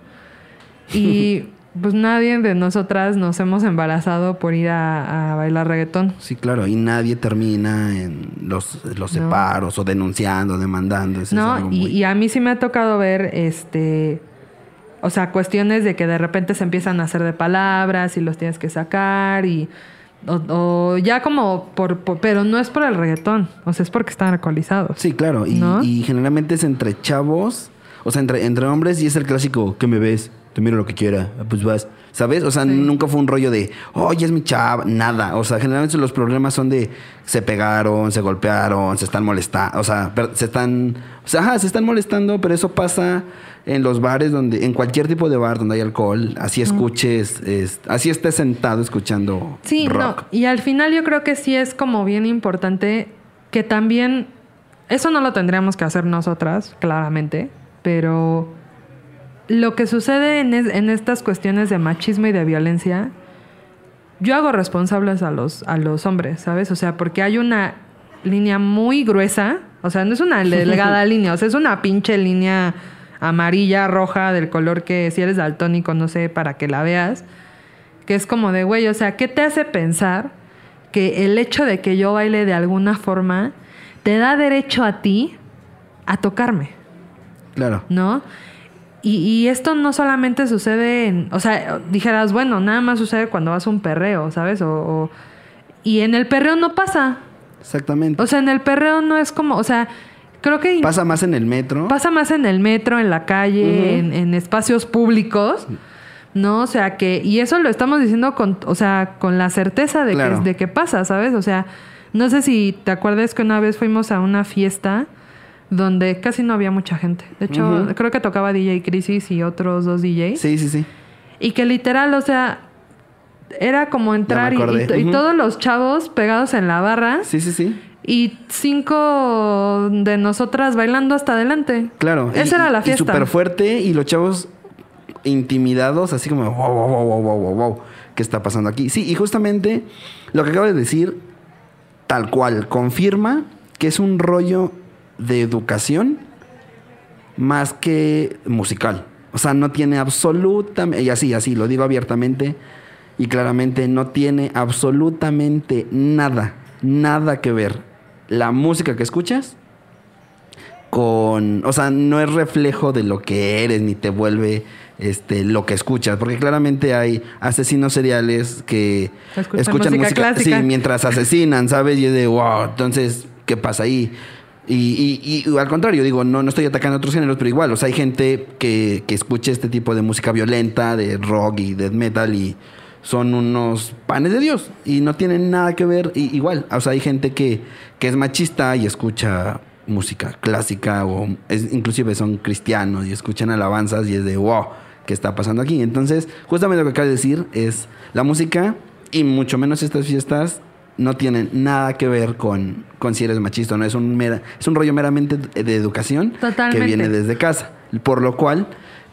Y pues nadie de nosotras nos hemos embarazado por ir a, a bailar reggaetón. Sí, claro. Y nadie termina en los, los No. separos o denunciando, demandando. Eso es ¿no? algo Y, muy- y a mí sí me ha tocado ver, este, o sea, cuestiones de que de repente se empiezan a hacer de palabras y los tienes que sacar y, o, o ya como por, por- pero no es por el reggaetón, o sea, es porque están alcoholizados. Sí, claro. Y, ¿No? y generalmente es entre chavos, o sea, entre, entre hombres y es el clásico, ¿qué me ves? Te miro lo que quiera, pues vas. ¿Sabes? O sea, Sí. nunca fue un rollo de, oye, es mi chava, nada. O sea, generalmente los problemas son de, se pegaron, se golpearon, se están molestando, o sea, se están, o sea, ajá, se están molestando, pero eso pasa en los bares donde, en cualquier tipo de bar donde hay alcohol, así escuches, es- así estés sentado escuchando Sí, rock. no. Y al final yo creo que sí es como bien importante que también, eso no lo tendríamos que hacer nosotras, claramente, pero lo que sucede en, es- en estas cuestiones de machismo y de violencia, yo hago responsables a los, a los hombres, ¿sabes? O sea, porque hay una línea muy gruesa, o sea, no es una delgada línea, o sea, es una pinche línea amarilla, roja, del color que si eres daltónico, no sé, para que la veas que es como de, güey, o sea, ¿qué te hace pensar que el hecho de que yo baile de alguna forma te da derecho a ti a tocarme, Claro. ¿no? Y, y esto no solamente sucede en, o sea, dijeras, bueno, nada más sucede cuando vas a un perreo, ¿sabes? O, o- y en el perreo no pasa. Exactamente. O sea, en el perreo no es como, o sea, creo que Pasa más en el metro. pasa más en el metro, en la calle, en, en espacios públicos, ¿no? O sea, que, y eso lo estamos diciendo con, o sea, con la certeza de, Claro. que, de que pasa, ¿sabes? O sea, no sé si te acuerdas que una vez fuimos a una fiesta donde casi no había mucha gente. De hecho, creo que tocaba DJ Crisis y otros dos DJs. Sí, sí, sí. Y que literal, o sea, era como entrar y, todos los chavos pegados en la barra Sí, sí, sí. y cinco de nosotras bailando hasta adelante. Claro. Esa Y- era la fiesta. Y súper fuerte y los chavos intimidados, así como, wow, wow, wow, wow, wow, wow, wow, ¿qué está pasando aquí? Sí, y justamente lo que acabo de decir, tal cual, confirma que es un rollo de educación más que musical. O sea, no tiene absolutamente, y así, así, lo digo abiertamente y claramente, no tiene absolutamente nada, nada que ver la música que escuchas con, o sea, no es reflejo de lo que eres ni te vuelve este lo que escuchas, porque claramente hay asesinos seriales que Escuchan música clásica. sí, mientras asesinan, ¿sabes? Y es de wow, entonces, ¿qué pasa ahí? Y, y- y al contrario, digo, no, no estoy atacando otros géneros, pero igual, o sea, hay gente que, que escucha este tipo de música violenta, de rock y death metal y son unos panes de Dios y no tienen nada que ver, y, igual, o sea, hay gente que, que es machista y escucha música clásica o es, inclusive son cristianos y escuchan alabanzas y es de wow, ¿qué está pasando aquí? Entonces, justamente lo que acabo de decir es la música y mucho menos estas fiestas no tienen nada que ver con, con si eres machista o no. Es un, mera- es un rollo meramente de educación Totalmente. que viene desde casa. Por lo cual,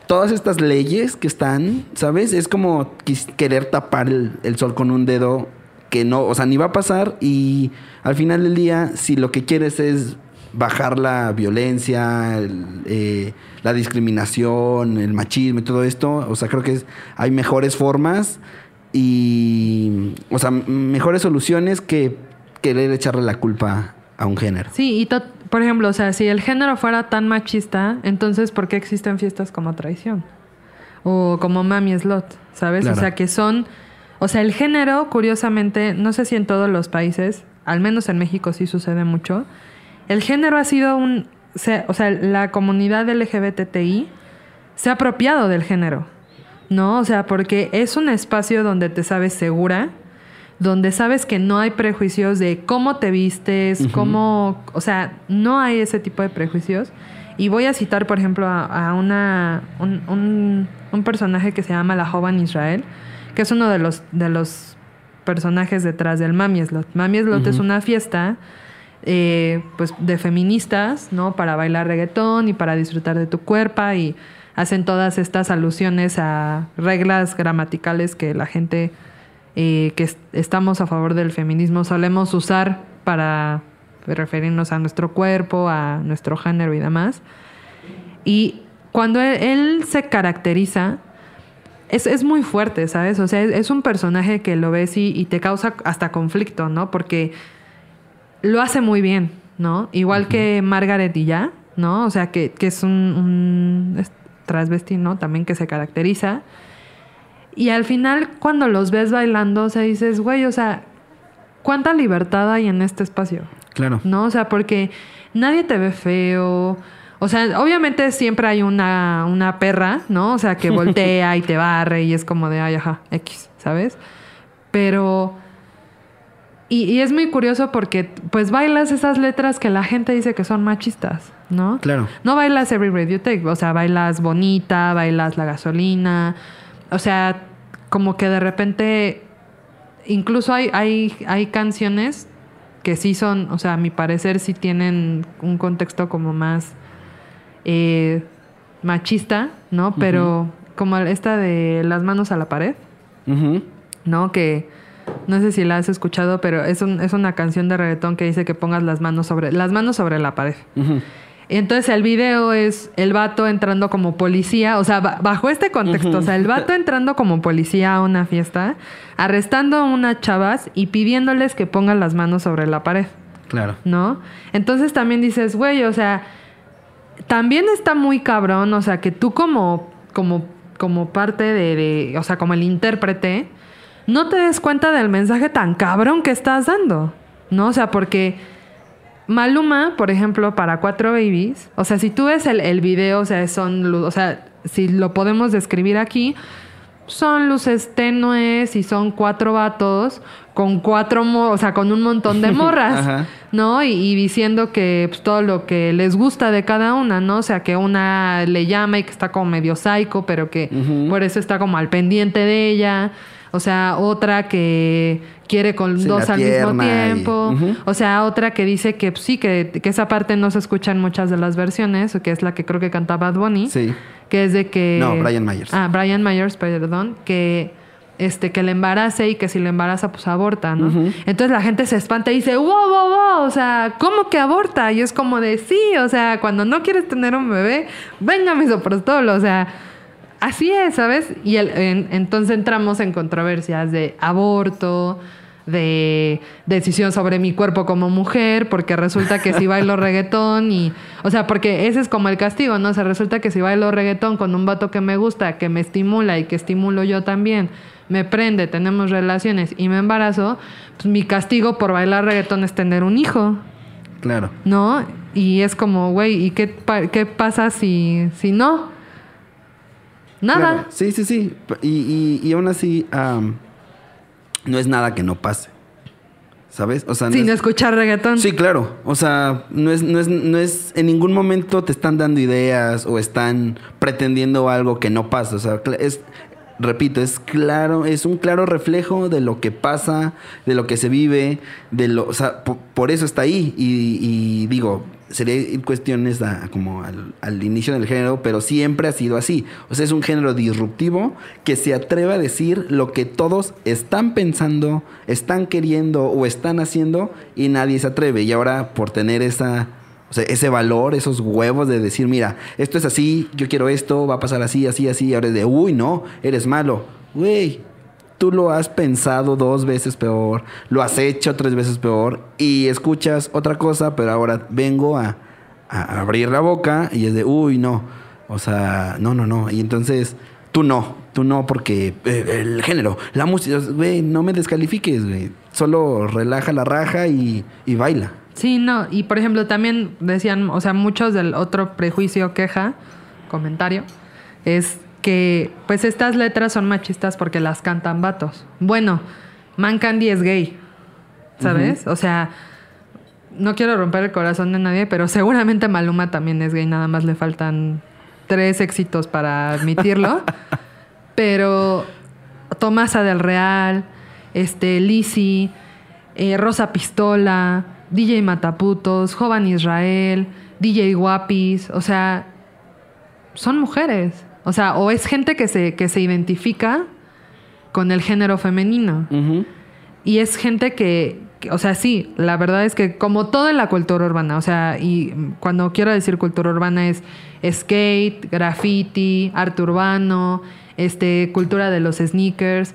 todas estas leyes que están, ¿sabes? Es como querer tapar el, el sol con un dedo que no, o sea, ni va a pasar y al final del día, si lo que quieres es bajar la violencia, el, eh, la discriminación, el machismo y todo esto, o sea, creo que es- hay mejores formas y, o sea, mejores soluciones que querer echarle la culpa a un género. Sí, y to- por ejemplo, o sea, si el género fuera tan machista, entonces ¿por qué existen fiestas como traición? O como Mami Slot, ¿sabes? Claro. O sea, que son... O sea, el género, curiosamente, no sé si en todos los países, al menos en México sí sucede mucho, el género ha sido un... o sea, la comunidad LGBTI se ha apropiado del género, ¿no? O sea, porque es un espacio donde te sabes segura, donde sabes que no hay prejuicios de cómo te vistes, cómo, o sea, no hay ese tipo de prejuicios. Y voy a citar, por ejemplo, a, a una, un, un- un personaje que se llama la joven Israel, que es uno de los, de los personajes detrás del Mami Slot. Mami Slot es una fiesta eh, pues de feministas, ¿no? Para bailar reggaetón y para disfrutar de tu cuerpo y hacen todas estas alusiones a reglas gramaticales que la gente eh, que est- estamos a favor del feminismo solemos usar para referirnos a nuestro cuerpo, a nuestro género y demás. Y cuando él, él se caracteriza, es, es muy fuerte, ¿sabes? O sea, es, es un personaje que lo ves y, y te causa hasta conflicto, ¿no? Porque lo hace muy bien, ¿no? Igual que Margaret y ya, ¿no? O sea, que, que es un, un es transvesti, ¿no? También que se caracteriza. Y al final, cuando los ves bailando, o sea, dices, güey, o sea, ¿cuánta libertad hay en este espacio? Claro. ¿no? O sea, porque nadie te ve feo. O sea, obviamente siempre hay una, una perra, ¿no? O sea, que voltea y te barre y es como de, ay, ajá, X, ¿sabes? Pero... Y, y es muy curioso porque pues bailas esas letras que la gente dice que son machistas, ¿no? Claro. No bailas Every Breath You Take, o sea, bailas Bonita, bailas La Gasolina, o sea, como que de repente, incluso hay, hay, hay canciones que sí son, o sea, a mi parecer sí tienen un contexto como más eh, machista, ¿no? Pero como esta de Las manos a la pared. ¿no? Que no sé si la has escuchado, pero es, un- es una canción de reggaetón que dice que pongas las manos sobre, las manos sobre la pared. Entonces el video es el vato entrando como policía, o sea, ba- bajo este contexto, o sea, el vato entrando como policía a una fiesta, arrestando a unas chavas y pidiéndoles que pongan las manos sobre la pared. Claro. ¿no? Entonces también dices, güey, o sea, también está muy cabrón, o sea, que tú como, como, como parte de, de- o sea, como el intérprete, no te des cuenta del mensaje tan cabrón que estás dando, ¿no? O sea, porque Maluma, por ejemplo, para Cuatro Babies, o sea, si tú ves el, el video, o sea, son, o sea, si lo podemos describir aquí, son luces tenues y son cuatro vatos con cuatro, o sea, con un montón de morras. ¿no? Y, y diciendo que pues, todo lo que les gusta de cada una, ¿no? O sea, que una le llama y que está como medio psycho, pero que por eso está como al pendiente de ella. O sea, otra que quiere con Sí, dos al mismo y- tiempo. O sea, otra que dice que pues, sí, que, que esa parte no se escucha en muchas de las versiones, o que es la que creo que canta Bad Bunny Sí. que es de que No, Brian Myers. ah Brian Myers perdón que este que le embarace y que si le embaraza pues aborta no entonces la gente se espanta y dice wow wow wow o sea cómo que aborta y es como de sí o sea cuando no quieres tener un bebé venga misoprostol o sea así es sabes y el- en- entonces entramos en controversias de aborto de decisión sobre mi cuerpo como mujer, porque resulta que si bailo reggaetón y, o sea, porque ese es como el castigo, ¿no? O sea, resulta que si bailo reggaetón con un vato que me gusta, que me estimula y que estimulo yo también, me prende, tenemos relaciones y me embarazo, pues mi castigo por bailar reggaetón es tener un hijo, Claro. ¿no? Y es como, güey, ¿y qué, pa- qué pasa si, si no? Nada. Claro. Sí, sí, sí. Y, y, y aún así, no es nada que no pase. ¿Sabes? O sea, no Sin es- escuchar reggaetón. Sí, claro. O sea, no es, no es, no es, en ningún momento te están dando ideas o están pretendiendo algo que no pasa. O sea, es, repito, es claro, es un claro reflejo de lo que pasa, de lo que se vive, de lo, o sea, po- por, eso está ahí. Y, y digo, sería cuestiones a- como al, al inicio del género, pero siempre ha sido así. O sea, es un género disruptivo que se atreve a decir lo que todos están pensando, están queriendo o están haciendo y nadie se atreve. Y ahora por tener esa, o sea, ese valor, esos huevos de decir, mira, esto es así, yo quiero esto, va a pasar así, así, así, ahora es de, uy, no, eres malo. Güey, tú lo has pensado dos veces peor, lo has hecho tres veces peor y escuchas otra cosa, pero ahora vengo a, abrir la boca y es de, uy, no. O sea, no, no, no. Y entonces, tú no, tú no, porque eh, el género, la música, güey, no me descalifiques, güey. Solo relaja la raja y, y baila. Sí, no, y por ejemplo también decían, o sea, muchos del otro prejuicio, queja, comentario, es que pues estas letras son machistas porque las cantan vatos. Bueno, Man Candy es gay, ¿sabes? O sea, no quiero romper el corazón de nadie, pero seguramente Maluma también es gay, nada más le faltan tres éxitos para admitirlo. pero Tomasa del Real, este, Lizzy, eh, Rosa Pistola, DJ Mataputos, Jovan Israel, DJ Guapis, o sea, son mujeres. O sea, o es gente que se, que se identifica con el género femenino. Y es gente que, que- o sea, sí, la verdad es que como todo en la cultura urbana, o sea, y cuando quiero decir cultura urbana es skate, graffiti, arte urbano, este, cultura de los sneakers.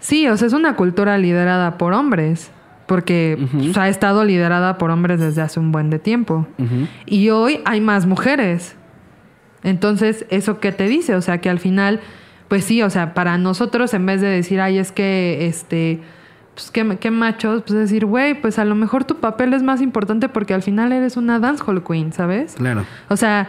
Sí, o sea, es una cultura liderada por hombres, porque pues, ha estado liderada por hombres desde hace un buen de tiempo. Y hoy hay más mujeres. Entonces, ¿eso qué te dice? O sea, que al final, pues sí, o sea, para nosotros, en vez de decir, ay, es que, este, pues qué, qué machos, pues decir, güey, pues a lo mejor tu papel es más importante porque al final eres una dancehall queen, ¿sabes? Claro. O sea,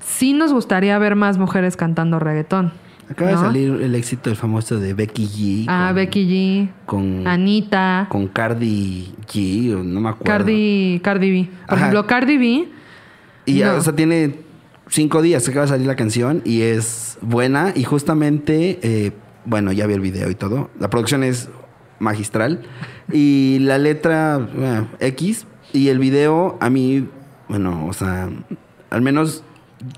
sí nos gustaría ver más mujeres cantando reggaetón. Acaba ¿no? de salir el éxito del famoso de Becky G. Ah, con- Becky G, Con, Anita, con Cardi G, no me acuerdo. Cardi, Cardi B. Por Ajá. ejemplo, Cardi B, Y ya, No. o sea, tiene cinco días que acaba de salir la canción y es buena. Y justamente, eh, bueno, ya vi el video y todo. La producción es magistral. Y la letra, bueno, X. Y el video, a mí, bueno, o sea, al menos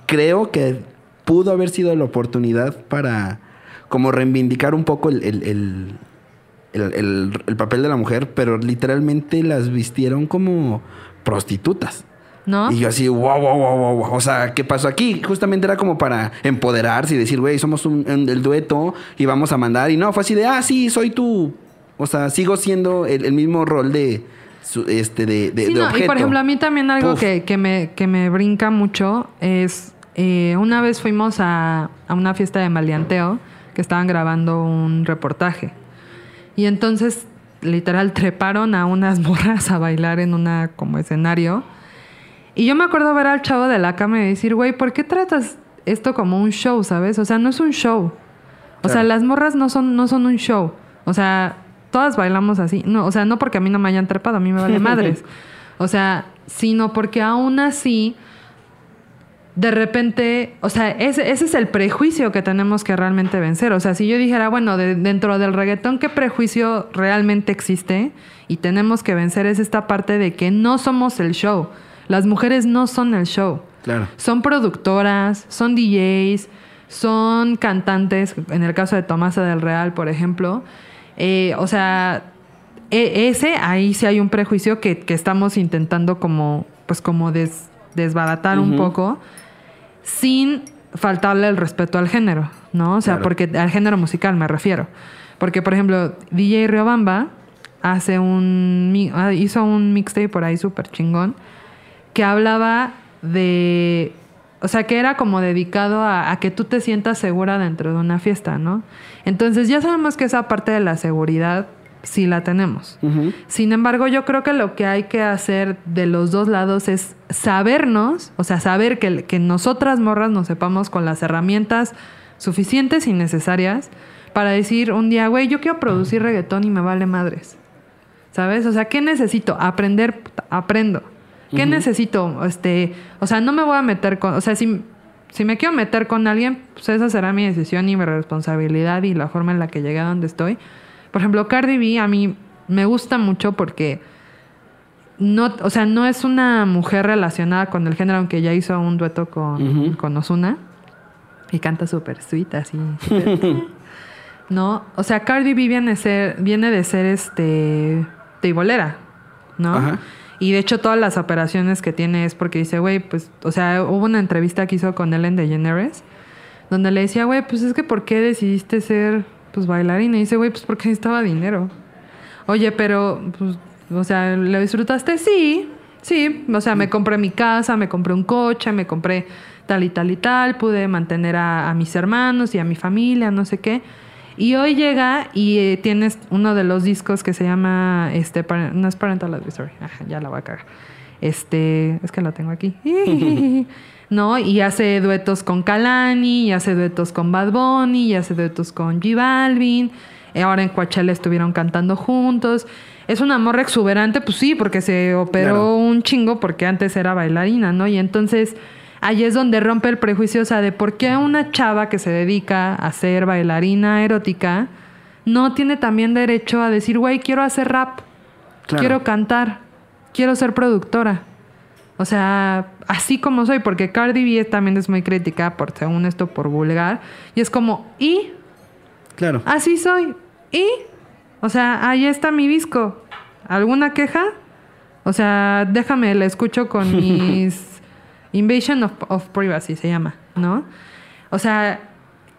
creo que pudo haber sido la oportunidad para como reivindicar un poco el- el- el- el papel de la mujer, pero literalmente las vistieron como prostitutas. ¿No? Y yo así, wow, wow, wow, wow, wow. O sea, ¿qué pasó aquí? Justamente era como para empoderarse y decir, güey, somos un, un- el dueto y vamos a mandar. Y no, fue así de, ah, sí, soy tú. O sea, sigo siendo el, el mismo rol de, este, de, de, Sí, de no, y objeto. por ejemplo, a mí también algo que, que me, que me brinca mucho es, eh, una vez fuimos a, a una fiesta de maleanteo que estaban grabando un reportaje. Y entonces, literal, treparon a unas morras a bailar en una como escenario. Y yo me acuerdo ver al chavo de la cama y decir, güey, ¿por qué tratas esto como un show, sabes? O sea, no es un show. O sea, las morras no son, no son un show. O sea, todas bailamos así. No, o sea, no porque a mí no me hayan trepado, a mí me vale madres. O sea, sino porque aún así, de repente, o sea, ese, ese es el prejuicio que tenemos que realmente vencer. O sea, si yo dijera, bueno, de- dentro del reggaetón, ¿qué prejuicio realmente existe? Y tenemos que vencer es esta parte de que no somos el show. Las mujeres no son el show. Claro. Son productoras, son DJs, son cantantes, en el caso de Tomasa del Real, por ejemplo. Eh, o sea, e- ese, ahí sí hay un prejuicio que, que estamos intentando como, pues como des- desbaratar un poco, sin faltarle el respeto al género, ¿no? O sea, Claro. porque al género musical me refiero. Porque, por ejemplo, DJ Riobamba hace un, ah, hizo un mixtape por ahí súper chingón que hablaba de, o sea, que era como dedicado a, a que tú te sientas segura dentro de una fiesta, ¿no? Entonces ya sabemos que esa parte de la seguridad sí la tenemos. Sin embargo, yo creo que lo que hay que hacer de los dos lados es sabernos, o sea, saber que, que nosotras morras nos sepamos con las herramientas suficientes y necesarias para decir un día, güey, yo quiero producir reggaetón y me vale madres. ¿Sabes? O sea, ¿qué necesito? Aprender, aprendo. ¿Qué necesito? Este, o sea, no me voy a meter con, o sea, si, si me quiero meter con alguien, pues esa será mi decisión y mi responsabilidad y la forma en la que llegué a donde estoy. Por ejemplo, Cardi B a mí me gusta mucho porque no, o sea, no es una mujer relacionada con el género, aunque ya hizo un dueto con, Ujú. con Ozuna y canta súper sweet, así. no, o sea, Cardi B viene, ser, viene de ser este teibolera, ¿no? Ajá. Y de hecho todas las operaciones que tiene es porque dice, güey, pues, o sea, hubo una entrevista que hizo con Ellen DeGeneres donde le decía, güey, pues es que ¿por qué decidiste ser pues bailarina? Y dice, güey, pues porque necesitaba dinero. Oye, pero, pues, o sea, ¿lo disfrutaste? Sí, sí. O sea, me compré mi casa, me compré un coche, me compré tal y tal y tal, pude mantener a, a mis hermanos y a mi familia, no sé qué. Y hoy llega y eh, tienes uno de los discos que se llama, este, no es Parental Advisory, Ajá, ya la voy a cagar. Este, es que lo tengo aquí. ¿No? Y hace duetos con Kalani, y hace duetos con Bad Bunny, y hace duetos con J Balvin. Eh, Ahora en Coachella estuvieron cantando juntos. Es una morra exuberante, pues sí, porque se operó Claro. un chingo porque antes era bailarina, ¿no? Y entonces ahí es donde rompe el prejuicio, o sea, de por qué una chava que se dedica a ser bailarina erótica no tiene también derecho a decir, güey, quiero hacer rap, Claro. quiero cantar, quiero ser productora. O sea, así como soy, porque Cardi B también es muy crítica por, según esto, por vulgar. Y es como, ¿y? Claro. Así soy. ¿Y? O sea, ahí está mi disco. ¿Alguna queja? O sea, déjame, la escucho con mis Invasion of, of Privacy, se llama, ¿no? O sea,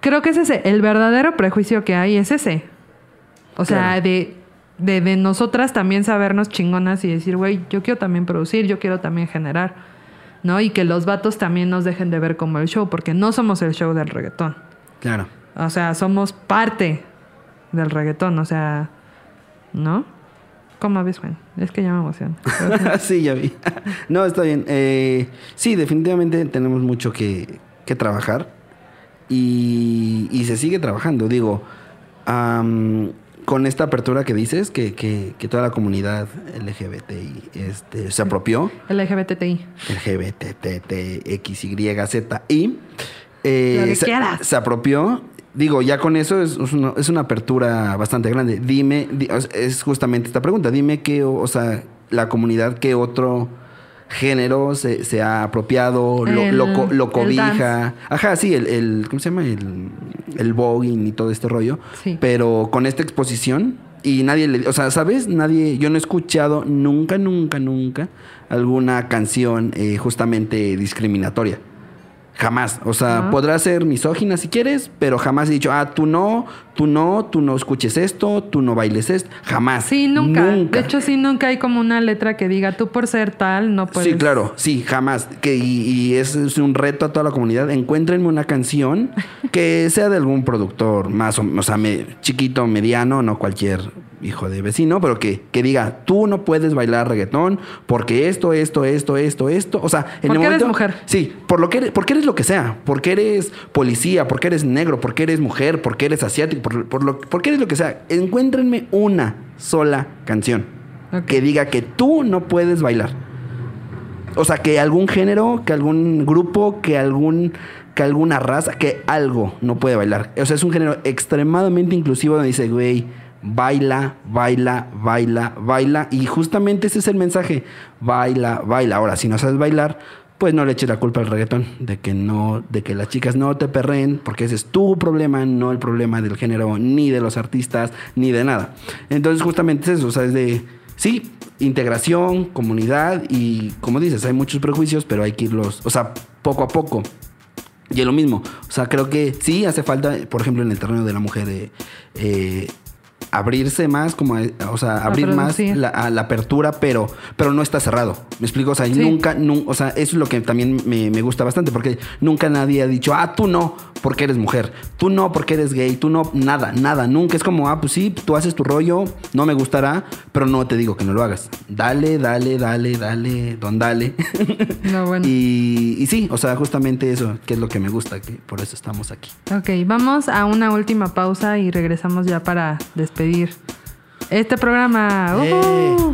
creo que es ese, el verdadero prejuicio que hay es ese. O sea, Claro. de, de, de nosotras también sabernos chingonas y decir, güey, yo quiero también producir, yo quiero también generar, ¿no? Y que los vatos también nos dejen de ver como el show, porque no somos el show del reggaetón. Claro. O sea, somos parte del reggaetón, o sea, ¿no? ¿Cómo ves, Juan? Es que ya me emociono. sí, ya vi. no, está bien. Eh, sí, definitivamente tenemos mucho que, que trabajar y, y se sigue trabajando. Digo, am, con esta apertura que dices, que, que, que toda la comunidad LGBTI este, se apropió, LGBTI. LGBTTXYZI, eh, se, se apropió. Digo, ya con eso es, es una, es una apertura bastante grande. Dime, di- es justamente esta pregunta. Dime qué, o o sea, la comunidad, qué otro género se, se ha apropiado, lo, El- lo, cobija. Ajá, sí, el, el- ¿cómo se llama? El, el voguing y todo este rollo. Sí. Pero con esta exposición Y nadie le... O sea, ¿sabes? Nadie... Yo no he escuchado nunca, nunca, nunca alguna canción eh, justamente discriminatoria. Jamás. O sea, Ajá. podrá ser misógina si quieres, pero jamás he dicho, ah, tú no, tú no, tú no escuches esto, tú no bailes esto. Jamás. Sí, nunca. De hecho, sí, nunca hay como una letra que diga tú por ser tal no puedes. Sí, claro, sí, jamás. Que, y y es, es un reto a toda la comunidad. Encuéntrenme una canción que sea de algún productor más o, o sea, me- chiquito, mediano, no cualquier hijo de vecino, pero que, que diga, tú no puedes bailar reggaetón porque esto, esto, esto, esto, esto. O sea, en el Porque eres momento. mujer. Sí, por lo que eres, porque eres lo que sea. Porque eres policía, porque eres negro, porque eres mujer, porque eres asiático, por, por lo, porque eres lo que sea. Encuéntrenme una sola canción que diga que tú no puedes bailar. O sea, que algún género, que algún grupo, que algún que alguna raza, que algo no puede bailar. O sea, es un género extremadamente inclusivo donde dice, güey, baila, baila, baila, baila. Y justamente ese es el mensaje. Baila, baila. Ahora, si no sabes bailar, pues no le eches la culpa al reggaetón. De que no, de que las chicas no te perren, porque ese es tu problema, no el problema del género, ni de los artistas, ni de nada. Entonces, justamente es eso. O sea, es de. Sí, integración, comunidad y como dices, hay muchos prejuicios, pero hay que irlos, o sea, poco a poco. Y es lo mismo, o sea, creo que sí hace falta, por ejemplo, en el terreno de la mujer, eh, eh, abrirse más, como, eh, o sea, abrir más la, a la apertura, pero, pero no está cerrado. ¿Me explico? O sea, Sí. nunca, nun- o sea, eso es lo que también me, me gusta bastante, porque nunca nadie ha dicho, ah, tú no, porque eres mujer, tú no, porque eres gay, tú no, nada, nada, nunca es como, ah, pues sí, tú haces tu rollo, no me gustará, pero no te digo que no lo hagas. Dale, dale, dale, dale, don dale. No, bueno. y, y sí, o sea, justamente eso, que es lo que me gusta, que por eso estamos aquí. Ok, vamos a una última pausa y regresamos ya para despedir este programa. ¡Ujú!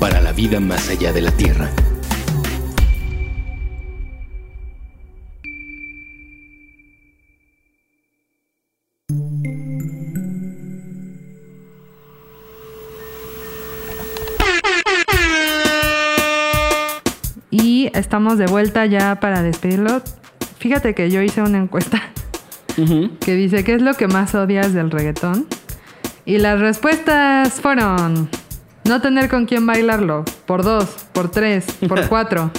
para la vida más allá de la Tierra. Y estamos de vuelta ya para despedirlo. Fíjate que yo hice una encuesta que dice, ¿qué es lo que más odias del reggaetón? Y las respuestas fueron, no tener con quién bailarlo, por dos, por tres, por cuatro.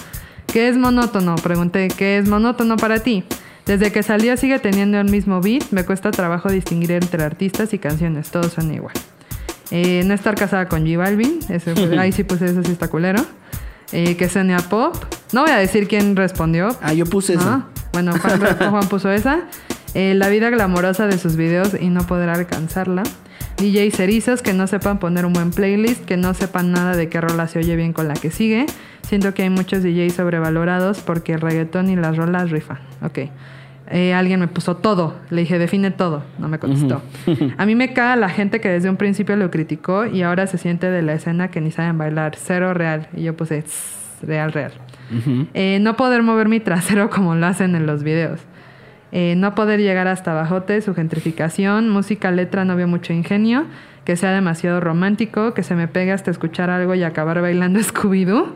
¿Qué es monótono? Pregunté, ¿qué es monótono para ti? Desde que salió sigue teniendo el mismo beat, me cuesta trabajo distinguir entre artistas y canciones, todos son igual. Eh, no estar casada con J Balvin, ahí sí puse eso, sí está culero. Eh, que Sonia Pop, no voy a decir quién respondió, Ah, yo puse eso. Ah, bueno, Juan, Juan puso esa. Eh, la vida glamorosa de sus videos y no poder alcanzarla. DJs erizos que no sepan poner un buen playlist, que no sepan nada de qué rola se oye bien con la que sigue. Siento que hay muchos DJs sobrevalorados porque el reggaetón y las rolas rifan. Ok. Eh, alguien me puso todo. Le dije, define todo. No me contestó. A mí me caga la gente que desde un principio lo criticó y ahora se siente de la escena que ni saben bailar. Cero real. Y yo puse, "Tss, real, real. Eh, no poder mover mi trasero como lo hacen en los videos. Eh, no poder llegar hasta bajote, su gentrificación, música, letra, no veo mucho ingenio, que sea demasiado romántico, que se me pegue hasta escuchar algo y acabar bailando Scooby-Doo.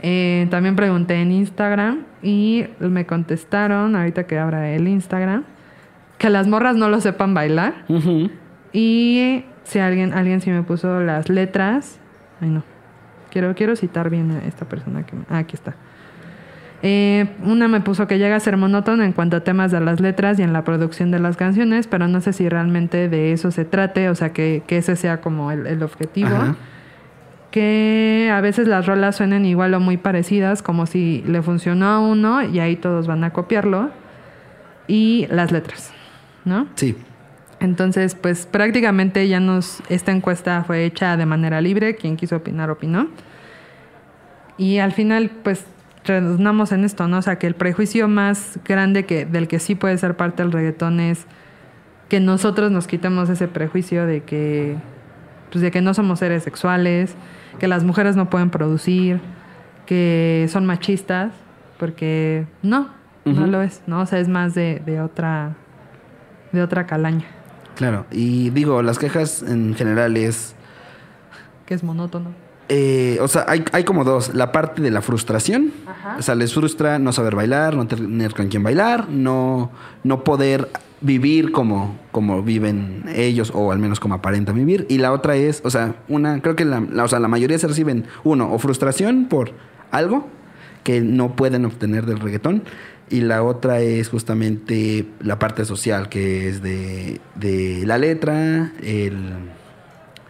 Eh, también pregunté en Instagram y me contestaron, ahorita que abra el Instagram, que las morras no lo sepan bailar. Y si alguien, alguien sí me puso las letras. Ay, no. Quiero, quiero citar bien a esta persona que. ah, aquí está. Eh, una me puso que llega a ser monótono en cuanto a temas de las letras y en la producción de las canciones, pero no sé si realmente de eso se trate, o sea, que, que ese sea como el, el objetivo. Ajá. Que a veces las rolas suenen igual o muy parecidas, como si le funcionó a uno y ahí todos van a copiarlo. Y las letras, ¿no? Sí. Entonces, pues prácticamente ya nos esta encuesta fue hecha de manera libre, quien quiso opinar opinó. Y al final, pues redundamos en esto, ¿no? O sea, que el prejuicio más grande que del que sí puede ser parte del reggaetón es que nosotros nos quitemos ese prejuicio de que pues de que no somos seres sexuales, que las mujeres no pueden producir, que son machistas, porque no, no lo es, ¿no? O sea, es más de, de otra de otra calaña, Claro. Y digo, las quejas en general es. que es monótono. Eh, o sea, hay, hay como dos. La parte de la frustración. Ajá. O sea, les frustra no saber bailar, no tener con quién bailar, no, no poder vivir como, como viven ellos, o al menos como aparentan vivir. Y la otra es, o sea, una, creo que la, la- o sea, la mayoría se reciben, uno, o frustración por algo que no pueden obtener del reggaetón. Y la otra es justamente la parte social, que es de, de la letra, el,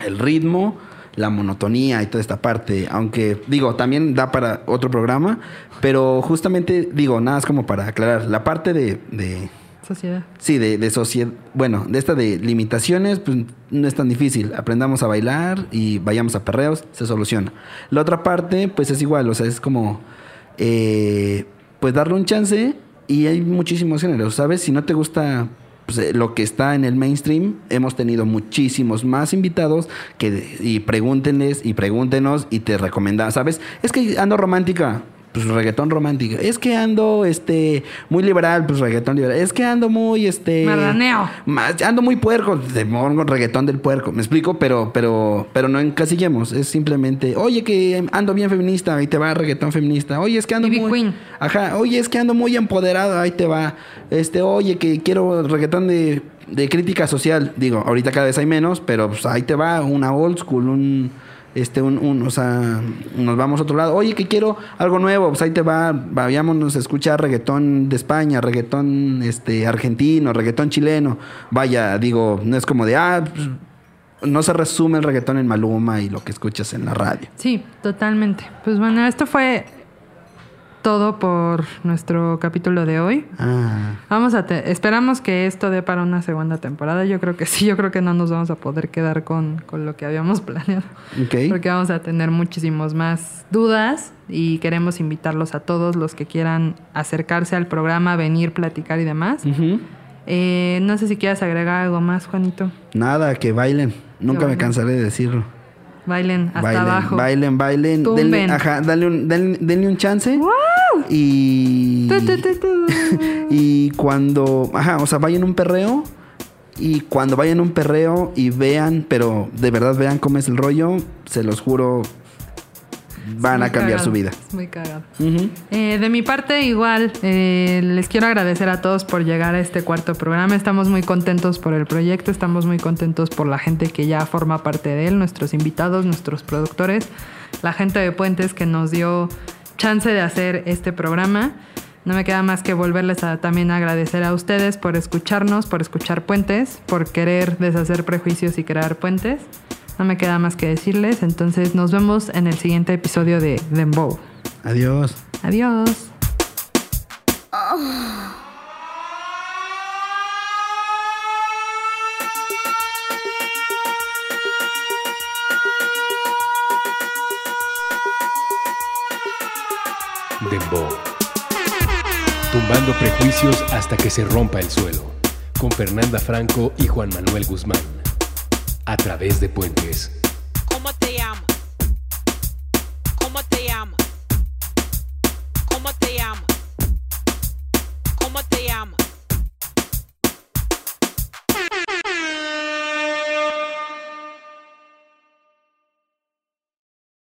el ritmo, la monotonía y toda esta parte. Aunque, digo, también da para otro programa, pero justamente, digo, nada es como para aclarar. La parte de, de Sociedad. sí, de, de sociedad, bueno, de esta de limitaciones, pues no es tan difícil. Aprendamos a bailar y vayamos a perreos, se soluciona. La otra parte, pues es igual, o sea, es como, eh, pues darle un chance y hay muchísimos géneros, ¿sabes? Si no te gusta pues, eh, lo que está en el mainstream, hemos tenido muchísimos más invitados que y pregúntenles y pregúntenos y te recomendan, ¿sabes? Es que ando romántica. Pues reggaetón romántico. Es que ando este muy liberal, pues reggaetón liberal. Es que ando muy este Marraneo. más- ando muy puerco, te pongo reggaetón del puerco, me explico, pero, pero, pero no encasillemos, es simplemente, oye que ando bien feminista, ahí te va reggaetón feminista, oye es que ando Ivy muy, Queen. ajá, oye es que ando muy empoderado, ahí te va, este, oye que quiero reggaetón de, de crítica social, digo, ahorita cada vez hay menos, pero pues ahí te va una old school, un este, un, un, o sea, nos vamos a otro lado. Oye, que quiero algo nuevo, pues ahí te va, vayámonos a escuchar reggaetón de España, reggaetón este, argentino, reggaetón chileno. Vaya, digo, no es como de, ah, pues, no se resume el reggaetón en Maluma y lo que escuchas en la radio. Sí, totalmente. Pues bueno, esto fue todo por nuestro capítulo de hoy. Ah, Vamos a te- esperamos que esto dé para una segunda temporada. Yo creo que sí, yo creo que no nos vamos a poder quedar con, con lo que habíamos planeado. ok. Porque vamos a tener muchísimos más dudas y queremos invitarlos a todos los que quieran acercarse al programa, venir, platicar y demás. Eh, no sé si quieras agregar algo más, Juanito. Nada, que bailen. Nunca me bailen. cansaré de decirlo. Bailen hasta bailen, abajo. bailen, bailen. Tumben. Denle, ajá, dale un, denle, denle un chance. Y. Y cuando, ajá, o sea, vayan a un perreo y cuando vayan a un perreo y vean, pero de verdad vean cómo es el rollo, se los juro, van a cambiar cagado, su vida. es Muy cagado. Ujú. Eh, de mi parte, igual, eh, les quiero agradecer a todos por llegar a este cuarto programa. Estamos muy contentos por el proyecto, estamos muy contentos por la gente que ya forma parte de él, nuestros invitados, nuestros productores, la gente de Puentes que nos dio chance de hacer este programa. No me queda más que volverles a también agradecer a ustedes por escucharnos, por escuchar Puentes, por querer deshacer prejuicios y crear puentes. No me queda más que decirles. Entonces nos vemos en el siguiente episodio de Dembow. Adiós. Adiós. Tumbando prejuicios hasta que se rompa el suelo. Con Fernanda Franco y Juan Manuel Guzmán. A través de puentes. ¿Cómo te? ¿Cómo te? ¿Cómo te.